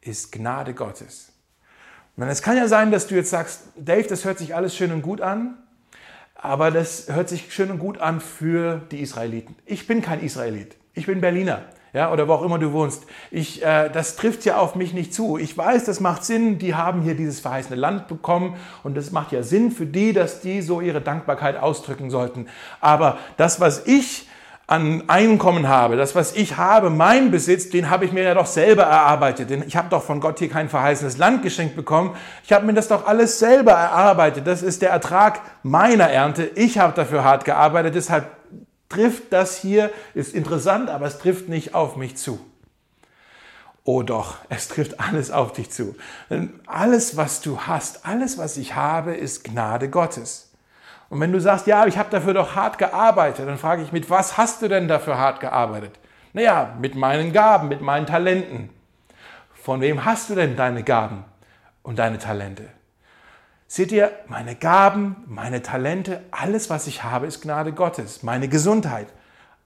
ist Gnade Gottes. Und es kann ja sein, dass du jetzt sagst, Dave, das hört sich alles schön und gut an, aber das hört sich schön und gut an für die Israeliten. Ich bin kein Israelit, ich bin Berliner ja, oder wo auch immer du wohnst. Ich, äh, das trifft ja auf mich nicht zu. Ich weiß, das macht Sinn. Die haben hier dieses verheißene Land bekommen und das macht ja Sinn für die, dass die so ihre Dankbarkeit ausdrücken sollten. Aber das, was ich an Einkommen habe, das, was ich habe, mein Besitz, den habe ich mir ja doch selber erarbeitet. Denn ich habe doch von Gott hier kein verheißenes Land geschenkt bekommen. Ich habe mir das doch alles selber erarbeitet. Das ist der Ertrag meiner Ernte. Ich habe dafür hart gearbeitet. Deshalb trifft das hier, ist interessant, aber es trifft nicht auf mich zu. Oh doch, es trifft alles auf dich zu. Denn alles, was du hast, alles, was ich habe, ist Gnade Gottes. Und wenn du sagst, ja, ich habe dafür doch hart gearbeitet, dann frage ich, mit was hast du denn dafür hart gearbeitet? Naja, mit meinen Gaben, mit meinen Talenten. Von wem hast du denn deine Gaben und deine Talente? Seht ihr, meine Gaben, meine Talente, alles, was ich habe, ist Gnade Gottes. Meine Gesundheit,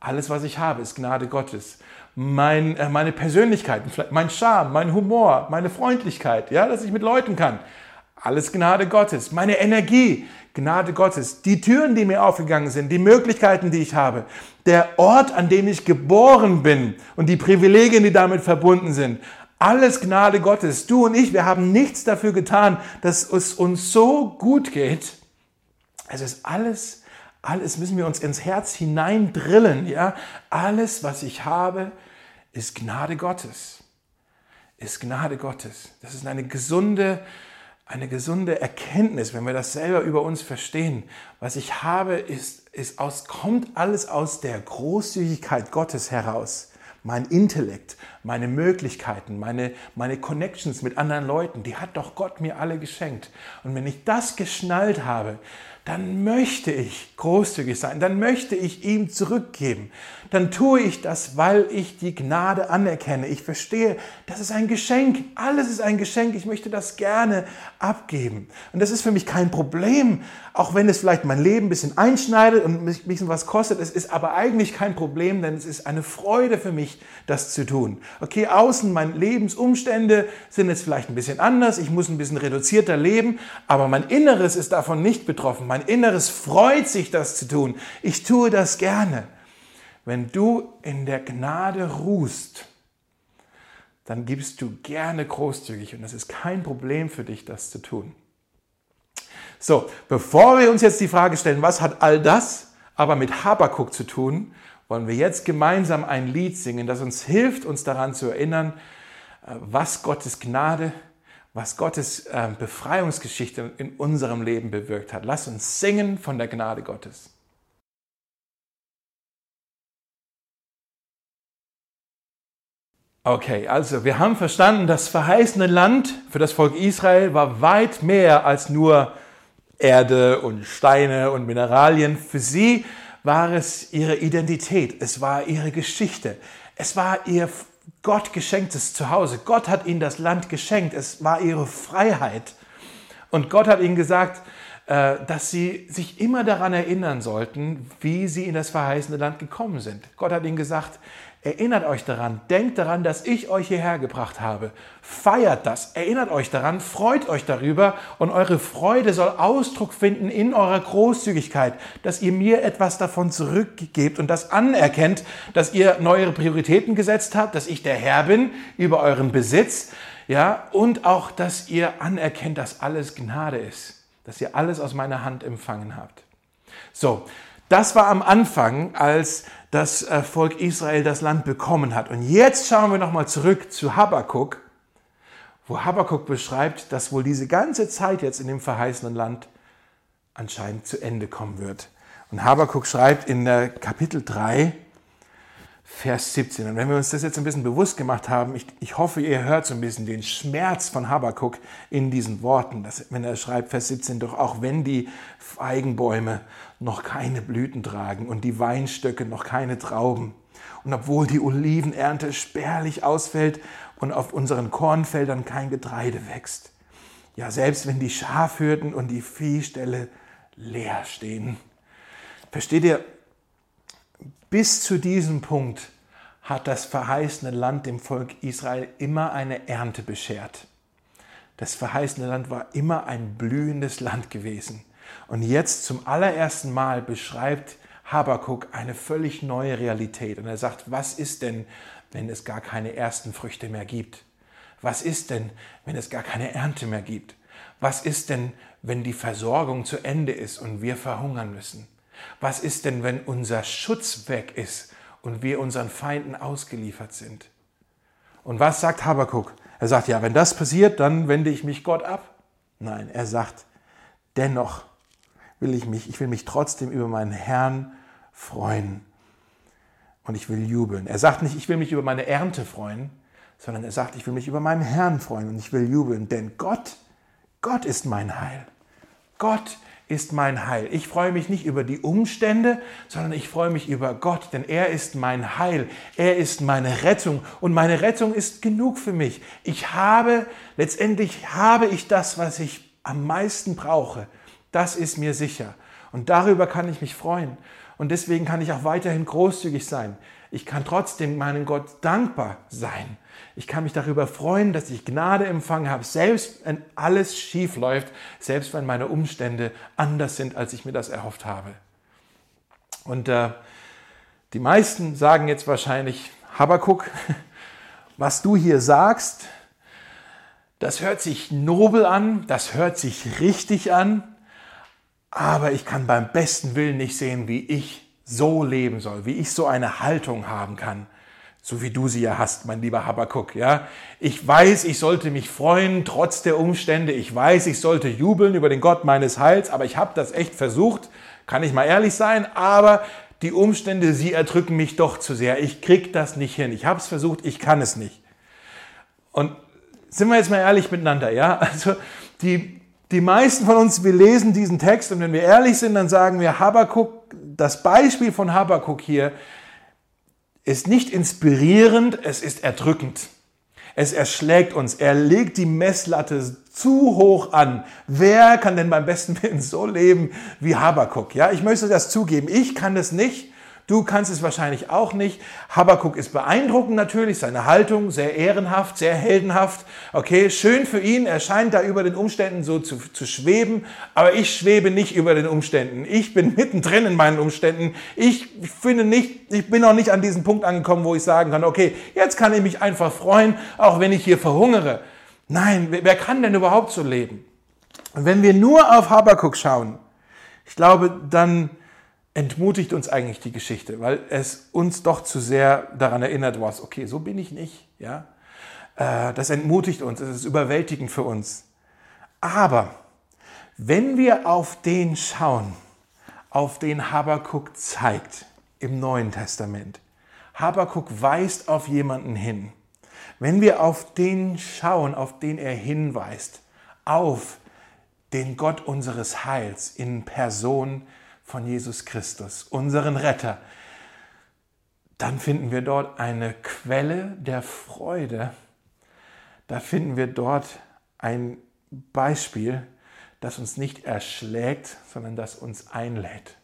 alles, was ich habe, ist Gnade Gottes. Mein, äh, meine Persönlichkeit, mein Charme, mein Humor, meine Freundlichkeit, ja, dass ich mit Leuten kann. Alles Gnade Gottes. Meine Energie, Gnade Gottes. Die Türen, die mir aufgegangen sind, die Möglichkeiten, die ich habe, der Ort, an dem ich geboren bin und die Privilegien, die damit verbunden sind. Alles Gnade Gottes. Du und ich, wir haben nichts dafür getan, dass es uns so gut geht. Es ist alles, alles müssen wir uns ins Herz hineindrillen, ja. Alles, was ich habe, ist Gnade Gottes. Ist Gnade Gottes. Das ist eine gesunde, eine gesunde Erkenntnis, wenn wir das selber über uns verstehen. Was ich habe, ist, ist aus, kommt alles aus der Großzügigkeit Gottes heraus. Mein Intellekt, meine Möglichkeiten, meine, meine Connections mit anderen Leuten, die hat doch Gott mir alle geschenkt. Und wenn ich das geschnallt habe, dann möchte ich großzügig sein, dann möchte ich ihm zurückgeben. Dann tue ich das, weil ich die Gnade anerkenne. Ich verstehe, das ist ein Geschenk. Alles ist ein Geschenk. Ich möchte das gerne abgeben. Und das ist für mich kein Problem, auch wenn es vielleicht mein Leben ein bisschen einschneidet und mich ein bisschen was kostet. Es ist aber eigentlich kein Problem, denn es ist eine Freude für mich, das zu tun. Okay, außen meine Lebensumstände sind jetzt vielleicht ein bisschen anders. Ich muss ein bisschen reduzierter leben, aber mein Inneres ist davon nicht betroffen. Mein Inneres freut sich, das zu tun. Ich tue das gerne. Wenn du in der Gnade ruhst, dann gibst du gerne großzügig und es ist kein Problem für dich, das zu tun. So, bevor wir uns jetzt die Frage stellen, was hat all das aber mit Habakuk zu tun, wollen wir jetzt gemeinsam ein Lied singen, das uns hilft, uns daran zu erinnern, äh, was Gottes Gnade was Gottes äh, Befreiungsgeschichte in unserem Leben bewirkt hat. Lass uns singen von der Gnade Gottes. Okay, also wir haben verstanden, das verheißene Land für das Volk Israel war weit mehr als nur Erde und Steine und Mineralien. Für sie war es ihre Identität, es war ihre Geschichte, es war ihr Gott geschenktes Zuhause. Gott hat ihnen das Land geschenkt. Es war ihre Freiheit. Und Gott hat ihnen gesagt, äh, dass sie sich immer daran erinnern sollten, wie sie in das verheißene Land gekommen sind. Gott hat ihnen gesagt, Erinnert euch daran, denkt daran, dass ich euch hierher gebracht habe. Feiert das, erinnert euch daran, freut euch darüber und eure Freude soll Ausdruck finden in eurer Großzügigkeit, dass ihr mir etwas davon zurückgebt und das anerkennt, dass ihr neue Prioritäten gesetzt habt, dass ich der Herr bin über euren Besitz, ja, und auch, dass ihr anerkennt, dass alles Gnade ist, dass ihr alles aus meiner Hand empfangen habt. So, das war am Anfang, als das äh, Volk Israel das Land bekommen hat. Und jetzt schauen wir nochmal zurück zu Habakkuk, wo Habakkuk beschreibt, dass wohl diese ganze Zeit jetzt in dem verheißenen Land anscheinend zu Ende kommen wird. Und Habakkuk schreibt in Kapitel 3, Vers 17. Und wenn wir uns das jetzt ein bisschen bewusst gemacht haben, ich, ich hoffe, ihr hört so ein bisschen den Schmerz von Habakkuk in diesen Worten, dass, wenn er schreibt, Vers 17, doch auch wenn die Feigenbäume noch keine Blüten tragen und die Weinstöcke noch keine Trauben, und obwohl die Olivenernte spärlich ausfällt und auf unseren Kornfeldern kein Getreide wächst, ja selbst wenn die Schafhürden und die Viehställe leer stehen. Versteht ihr, bis zu diesem Punkt hat das verheißene Land dem Volk Israel immer eine Ernte beschert. Das verheißene Land war immer ein blühendes Land gewesen. Und jetzt zum allerersten Mal beschreibt Habakuk eine völlig neue Realität. Und er sagt, was ist denn, wenn es gar keine ersten Früchte mehr gibt? Was ist denn, wenn es gar keine Ernte mehr gibt? Was ist denn, wenn die Versorgung zu Ende ist und wir verhungern müssen? Was ist denn, wenn unser Schutz weg ist und wir unseren Feinden ausgeliefert sind? Und was sagt Habakuk? Er sagt, ja, wenn das passiert, dann wende ich mich Gott ab. Nein, er sagt, dennoch will ich mich, ich will mich trotzdem über meinen Herrn freuen. Und ich will jubeln. Er sagt nicht, ich will mich über meine Ernte freuen, sondern er sagt, ich will mich über meinen Herrn freuen und ich will jubeln, denn Gott, Gott ist mein Heil. Gott ist mein Heil. Ich freue mich nicht über die Umstände, sondern ich freue mich über Gott, denn er ist mein Heil. Er ist meine Rettung und meine Rettung ist genug für mich. Ich habe, letztendlich habe ich das, was ich am meisten brauche. Das ist mir sicher. Und darüber kann ich mich freuen. Und deswegen kann ich auch weiterhin großzügig sein. Ich kann trotzdem meinem Gott dankbar sein. Ich kann mich darüber freuen, dass ich Gnade empfangen habe, selbst wenn alles schief läuft, selbst wenn meine Umstände anders sind, als ich mir das erhofft habe. Und äh, die meisten sagen jetzt wahrscheinlich, Habakuk, was du hier sagst, das hört sich nobel an, das hört sich richtig an, aber ich kann beim besten Willen nicht sehen, wie ich so leben soll, wie ich so eine Haltung haben kann, so wie du sie ja hast, mein lieber Habakuk, ja. Ich weiß, ich sollte mich freuen, trotz der Umstände. Ich weiß, ich sollte jubeln über den Gott meines Heils, aber ich habe das echt versucht, kann ich mal ehrlich sein, aber die Umstände, sie erdrücken mich doch zu sehr. Ich krieg das nicht hin. Ich habe es versucht, ich kann es nicht. Und sind wir jetzt mal ehrlich miteinander, ja? Also die, die meisten von uns, wir lesen diesen Text und wenn wir ehrlich sind, dann sagen wir, Habakuk, das Beispiel von Habakuk hier ist nicht inspirierend, es ist erdrückend. Es erschlägt uns. Er legt die Messlatte zu hoch an. Wer kann denn beim besten Willen so leben wie Habakuk? Ja, ich möchte das zugeben. Ich kann das nicht. Du kannst es wahrscheinlich auch nicht. Habakuk ist beeindruckend natürlich, seine Haltung sehr ehrenhaft, sehr heldenhaft. Okay, schön für ihn, er scheint da über den Umständen so zu, zu schweben, aber ich schwebe nicht über den Umständen. Ich bin mittendrin in meinen Umständen. Ich finde nicht, ich bin noch nicht an diesem Punkt angekommen, wo ich sagen kann, okay, jetzt kann ich mich einfach freuen, auch wenn ich hier verhungere. Nein, wer kann denn überhaupt so leben? Wenn wir nur auf Habakuk schauen, ich glaube, dann entmutigt uns eigentlich die Geschichte, weil es uns doch zu sehr daran erinnert, was, okay, so bin ich nicht. Ja? Äh, das entmutigt uns, es ist überwältigend für uns. Aber wenn wir auf den schauen, auf den Habakuk zeigt im Neuen Testament, Habakuk weist auf jemanden hin. Wenn wir auf den schauen, auf den er hinweist, auf den Gott unseres Heils in Person von Jesus Christus, unseren Retter, dann finden wir dort eine Quelle der Freude. Da finden wir dort ein Beispiel, das uns nicht erschlägt, sondern das uns einlädt,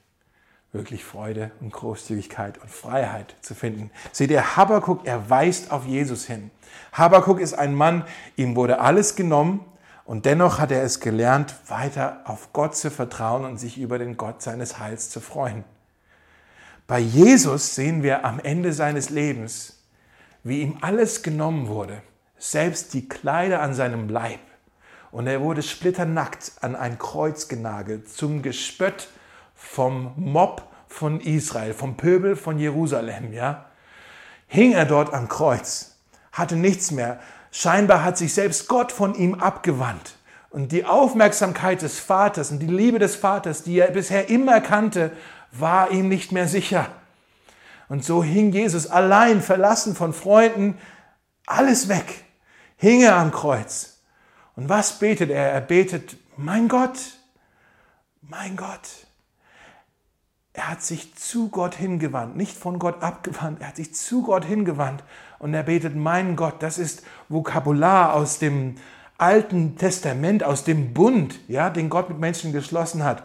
wirklich Freude und Großzügigkeit und Freiheit zu finden. Seht ihr, Habakuk, er weist auf Jesus hin. Habakuk ist ein Mann, ihm wurde alles genommen, und dennoch hat er es gelernt, weiter auf Gott zu vertrauen und sich über den Gott seines Heils zu freuen. Bei Jesus sehen wir am Ende seines Lebens, wie ihm alles genommen wurde, selbst die Kleider an seinem Leib. Und er wurde splitternackt an ein Kreuz genagelt, zum Gespött vom Mob von Israel, vom Pöbel von Jerusalem, ja. Hing er dort am Kreuz, hatte nichts mehr, Scheinbar hat sich selbst Gott von ihm abgewandt. Und die Aufmerksamkeit des Vaters und die Liebe des Vaters, die er bisher immer kannte, war ihm nicht mehr sicher. Und so hing Jesus allein, verlassen von Freunden, alles weg, hing er am Kreuz. Und was betet er? Er betet, mein Gott, mein Gott. Er hat sich zu Gott hingewandt, nicht von Gott abgewandt, er hat sich zu Gott hingewandt und er betet, mein Gott, das ist Vokabular aus dem Alten Testament, aus dem Bund, ja, den Gott mit Menschen geschlossen hat.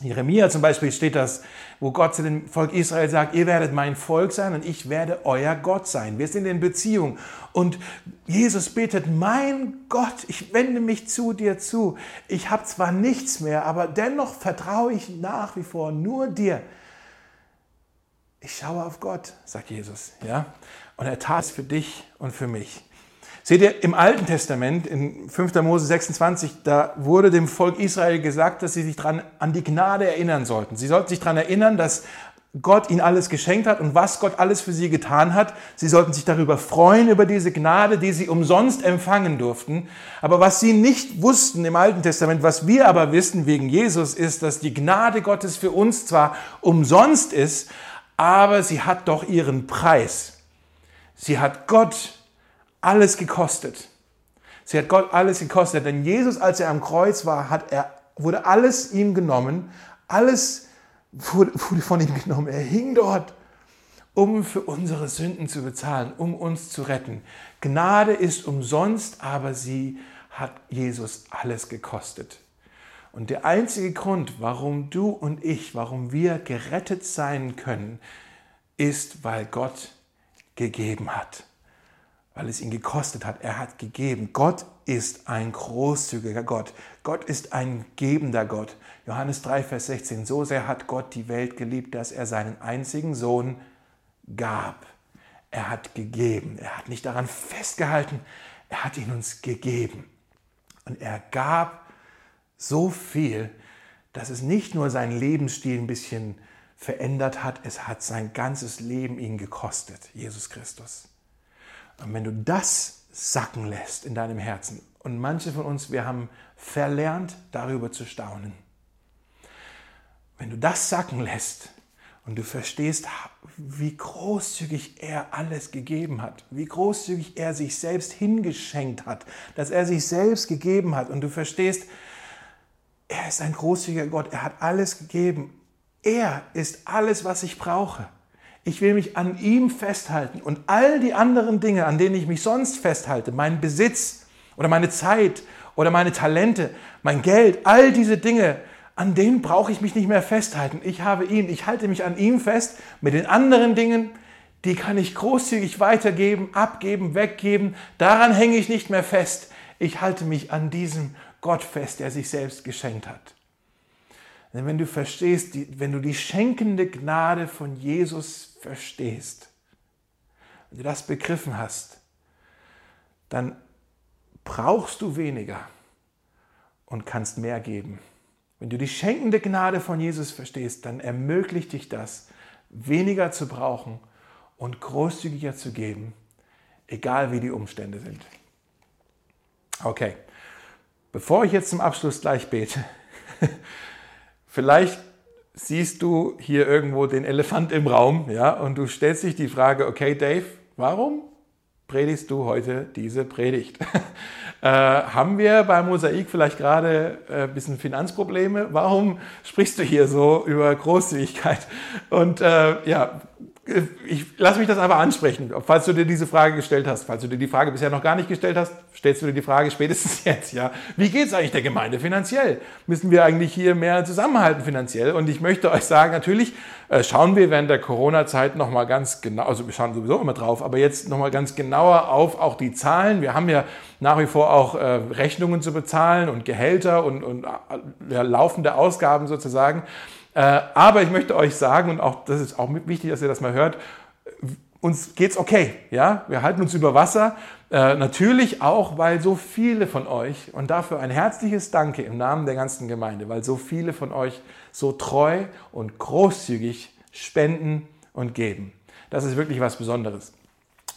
Jeremia zum Beispiel steht das, wo Gott zu dem Volk Israel sagt, ihr werdet mein Volk sein und ich werde euer Gott sein. Wir sind in Beziehung. Und Jesus betet, mein Gott, ich wende mich zu dir zu. Ich habe zwar nichts mehr, aber dennoch vertraue ich nach wie vor nur dir. Ich schaue auf Gott, sagt Jesus. Ja? Und er tat es für dich und für mich. Seht ihr, im Alten Testament, in 5. Mose 26, da wurde dem Volk Israel gesagt, dass sie sich dran, an die Gnade erinnern sollten. Sie sollten sich daran erinnern, dass Gott ihnen alles geschenkt hat und was Gott alles für sie getan hat. Sie sollten sich darüber freuen, über diese Gnade, die sie umsonst empfangen durften. Aber was sie nicht wussten im Alten Testament, was wir aber wissen wegen Jesus, ist, dass die Gnade Gottes für uns zwar umsonst ist, aber sie hat doch ihren Preis. Sie hat Gott alles gekostet. Sie hat Gott alles gekostet, denn Jesus, als er am Kreuz war, hat er wurde alles ihm genommen, alles wurde, wurde von ihm genommen. Er hing dort, um für unsere Sünden zu bezahlen, um uns zu retten. Gnade ist umsonst, aber sie hat Jesus alles gekostet. Und der einzige Grund, warum du und ich, warum wir gerettet sein können, ist, weil Gott gegeben hat. Weil es ihn gekostet hat. Er hat gegeben. Gott ist ein großzügiger Gott. Gott ist ein gebender Gott. Johannes 3, Vers 16. So sehr hat Gott die Welt geliebt, dass er seinen einzigen Sohn gab. Er hat gegeben. Er hat nicht daran festgehalten. Er hat ihn uns gegeben. Und er gab so viel, dass es nicht nur seinen Lebensstil ein bisschen verändert hat, es hat sein ganzes Leben ihn gekostet, Jesus Christus. Und wenn du das sacken lässt in deinem Herzen, und manche von uns, wir haben verlernt, darüber zu staunen. Wenn du das sacken lässt und du verstehst, wie großzügig er alles gegeben hat, wie großzügig er sich selbst hingeschenkt hat, dass er sich selbst gegeben hat und du verstehst, er ist ein großzügiger Gott. Er hat alles gegeben. Er ist alles, was ich brauche. Ich will mich an ihm festhalten und all die anderen Dinge, an denen ich mich sonst festhalte, mein Besitz oder meine Zeit oder meine Talente, mein Geld, all diese Dinge, an denen brauche ich mich nicht mehr festhalten. Ich habe ihn, ich halte mich an ihm fest. Mit den anderen Dingen, die kann ich großzügig weitergeben, abgeben, weggeben. Daran hänge ich nicht mehr fest. Ich halte mich an diesem Gott fest, der sich selbst geschenkt hat. Denn wenn du verstehst, wenn du die schenkende Gnade von Jesus verstehst, wenn du das begriffen hast, dann brauchst du weniger und kannst mehr geben. Wenn du die schenkende Gnade von Jesus verstehst, dann ermöglicht dich das, weniger zu brauchen und großzügiger zu geben, egal wie die Umstände sind. Okay. Bevor ich jetzt zum Abschluss gleich bete, vielleicht siehst du hier irgendwo den Elefant im Raum, ja, und du stellst dich die Frage, okay, Dave, warum predigst du heute diese Predigt? äh, haben wir beim Mosaik vielleicht gerade äh, ein bisschen Finanzprobleme? Warum sprichst du hier so über Großzügigkeit? Und äh, ja, ich lass mich das aber ansprechen. Falls du dir diese Frage gestellt hast, falls du dir die Frage bisher noch gar nicht gestellt hast, stellst du dir die Frage spätestens jetzt, ja. Wie geht es eigentlich der Gemeinde finanziell? Müssen wir eigentlich hier mehr zusammenhalten finanziell? Und ich möchte euch sagen, natürlich äh, schauen wir während der Corona-Zeit nochmal ganz genau, also wir schauen sowieso immer drauf, aber jetzt nochmal ganz genauer auf auch die Zahlen. Wir haben ja nach wie vor auch äh, Rechnungen zu bezahlen und Gehälter und, und äh, ja, laufende Ausgaben sozusagen. Äh, aber ich möchte euch sagen, und auch das ist auch wichtig, dass ihr das mal hört, uns geht's okay, ja, wir halten uns über Wasser, äh, natürlich auch, weil so viele von euch und dafür ein herzliches Danke im Namen der ganzen Gemeinde, weil so viele von euch so treu und großzügig spenden und geben. Das ist wirklich was Besonderes.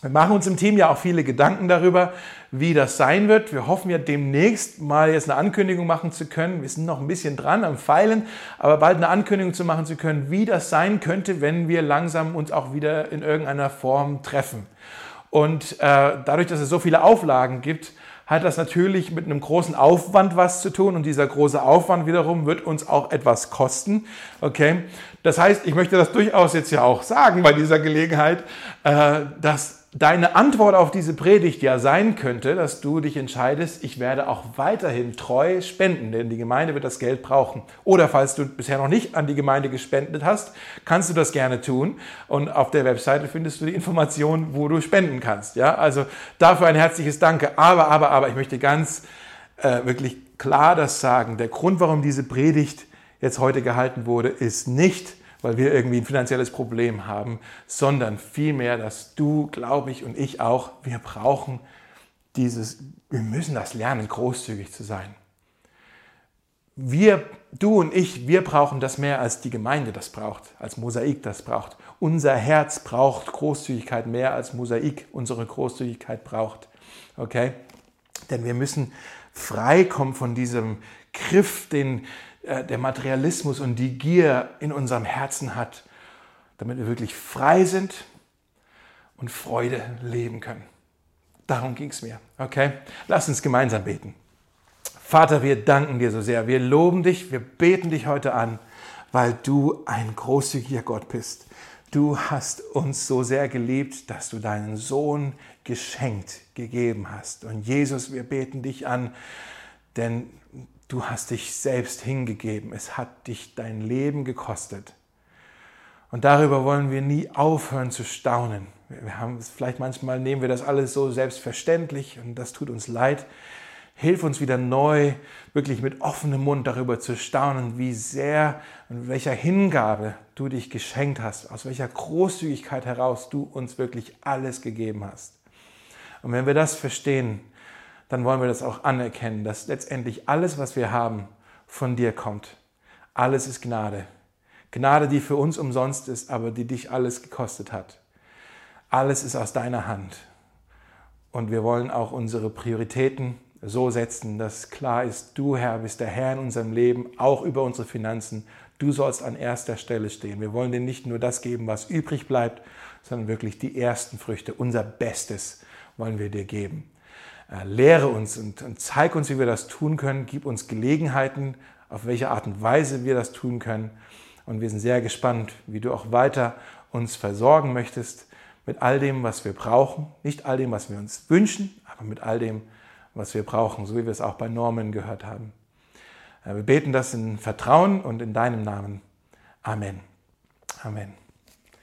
Wir machen uns im Team ja auch viele Gedanken darüber, wie das sein wird. Wir hoffen ja demnächst mal jetzt eine Ankündigung machen zu können. Wir sind noch ein bisschen dran am Feilen, aber bald eine Ankündigung zu machen zu können, wie das sein könnte, wenn wir langsam uns auch wieder in irgendeiner Form treffen. Und äh, dadurch, dass es so viele Auflagen gibt, hat das natürlich mit einem großen Aufwand was zu tun und dieser große Aufwand wiederum wird uns auch etwas kosten. Okay, das heißt, ich möchte das durchaus jetzt ja auch sagen bei dieser Gelegenheit, äh, dass deine Antwort auf diese Predigt ja sein könnte, dass du dich entscheidest, ich werde auch weiterhin treu spenden, denn die Gemeinde wird das Geld brauchen. Oder falls du bisher noch nicht an die Gemeinde gespendet hast, kannst du das gerne tun. Und auf der Webseite findest du die Informationen, wo du spenden kannst. Ja, also dafür ein herzliches Danke. Aber, aber, aber, ich möchte ganz äh, wirklich klar das sagen. Der Grund, warum diese Predigt jetzt heute gehalten wurde, ist nicht, weil wir irgendwie ein finanzielles Problem haben, sondern vielmehr, dass du, glaube ich und ich auch, wir brauchen dieses, wir müssen das lernen, großzügig zu sein. Wir, du und ich, wir brauchen das mehr, als die Gemeinde das braucht, als Mosaik das braucht. Unser Herz braucht Großzügigkeit mehr, als Mosaik unsere Großzügigkeit braucht. Okay? Denn wir müssen freikommen von diesem Griff, den, der Materialismus und die Gier in unserem Herzen hat, damit wir wirklich frei sind und Freude leben können. Darum ging es mir. Okay? Lass uns gemeinsam beten. Vater, wir danken dir so sehr. Wir loben dich, wir beten dich heute an, weil du ein großzügiger Gott bist. Du hast uns so sehr geliebt, dass du deinen Sohn geschenkt gegeben hast. Und Jesus, wir beten dich an, denn du hast dich selbst hingegeben. Es hat dich dein Leben gekostet. Und darüber wollen wir nie aufhören zu staunen. Wir haben vielleicht manchmal nehmen wir das alles so selbstverständlich und das tut uns leid. Hilf uns wieder neu, wirklich mit offenem Mund darüber zu staunen, wie sehr und welcher Hingabe du dich geschenkt hast, aus welcher Großzügigkeit heraus du uns wirklich alles gegeben hast. Und wenn wir das verstehen, dann wollen wir das auch anerkennen, dass letztendlich alles, was wir haben, von dir kommt. Alles ist Gnade. Gnade, die für uns umsonst ist, aber die dich alles gekostet hat. Alles ist aus deiner Hand. Und wir wollen auch unsere Prioritäten so setzen, dass klar ist, du Herr bist der Herr in unserem Leben, auch über unsere Finanzen. Du sollst an erster Stelle stehen. Wir wollen dir nicht nur das geben, was übrig bleibt, sondern wirklich die ersten Früchte, unser Bestes wollen wir dir geben. Äh, lehre uns und, und zeig uns, wie wir das tun können. Gib uns Gelegenheiten, auf welche Art und Weise wir das tun können. Und wir sind sehr gespannt, wie du auch weiter uns versorgen möchtest mit all dem, was wir brauchen. Nicht all dem, was wir uns wünschen, aber mit all dem, was wir brauchen, so wie wir es auch bei Norman gehört haben. Äh, wir beten das in Vertrauen und in deinem Namen. Amen. Amen.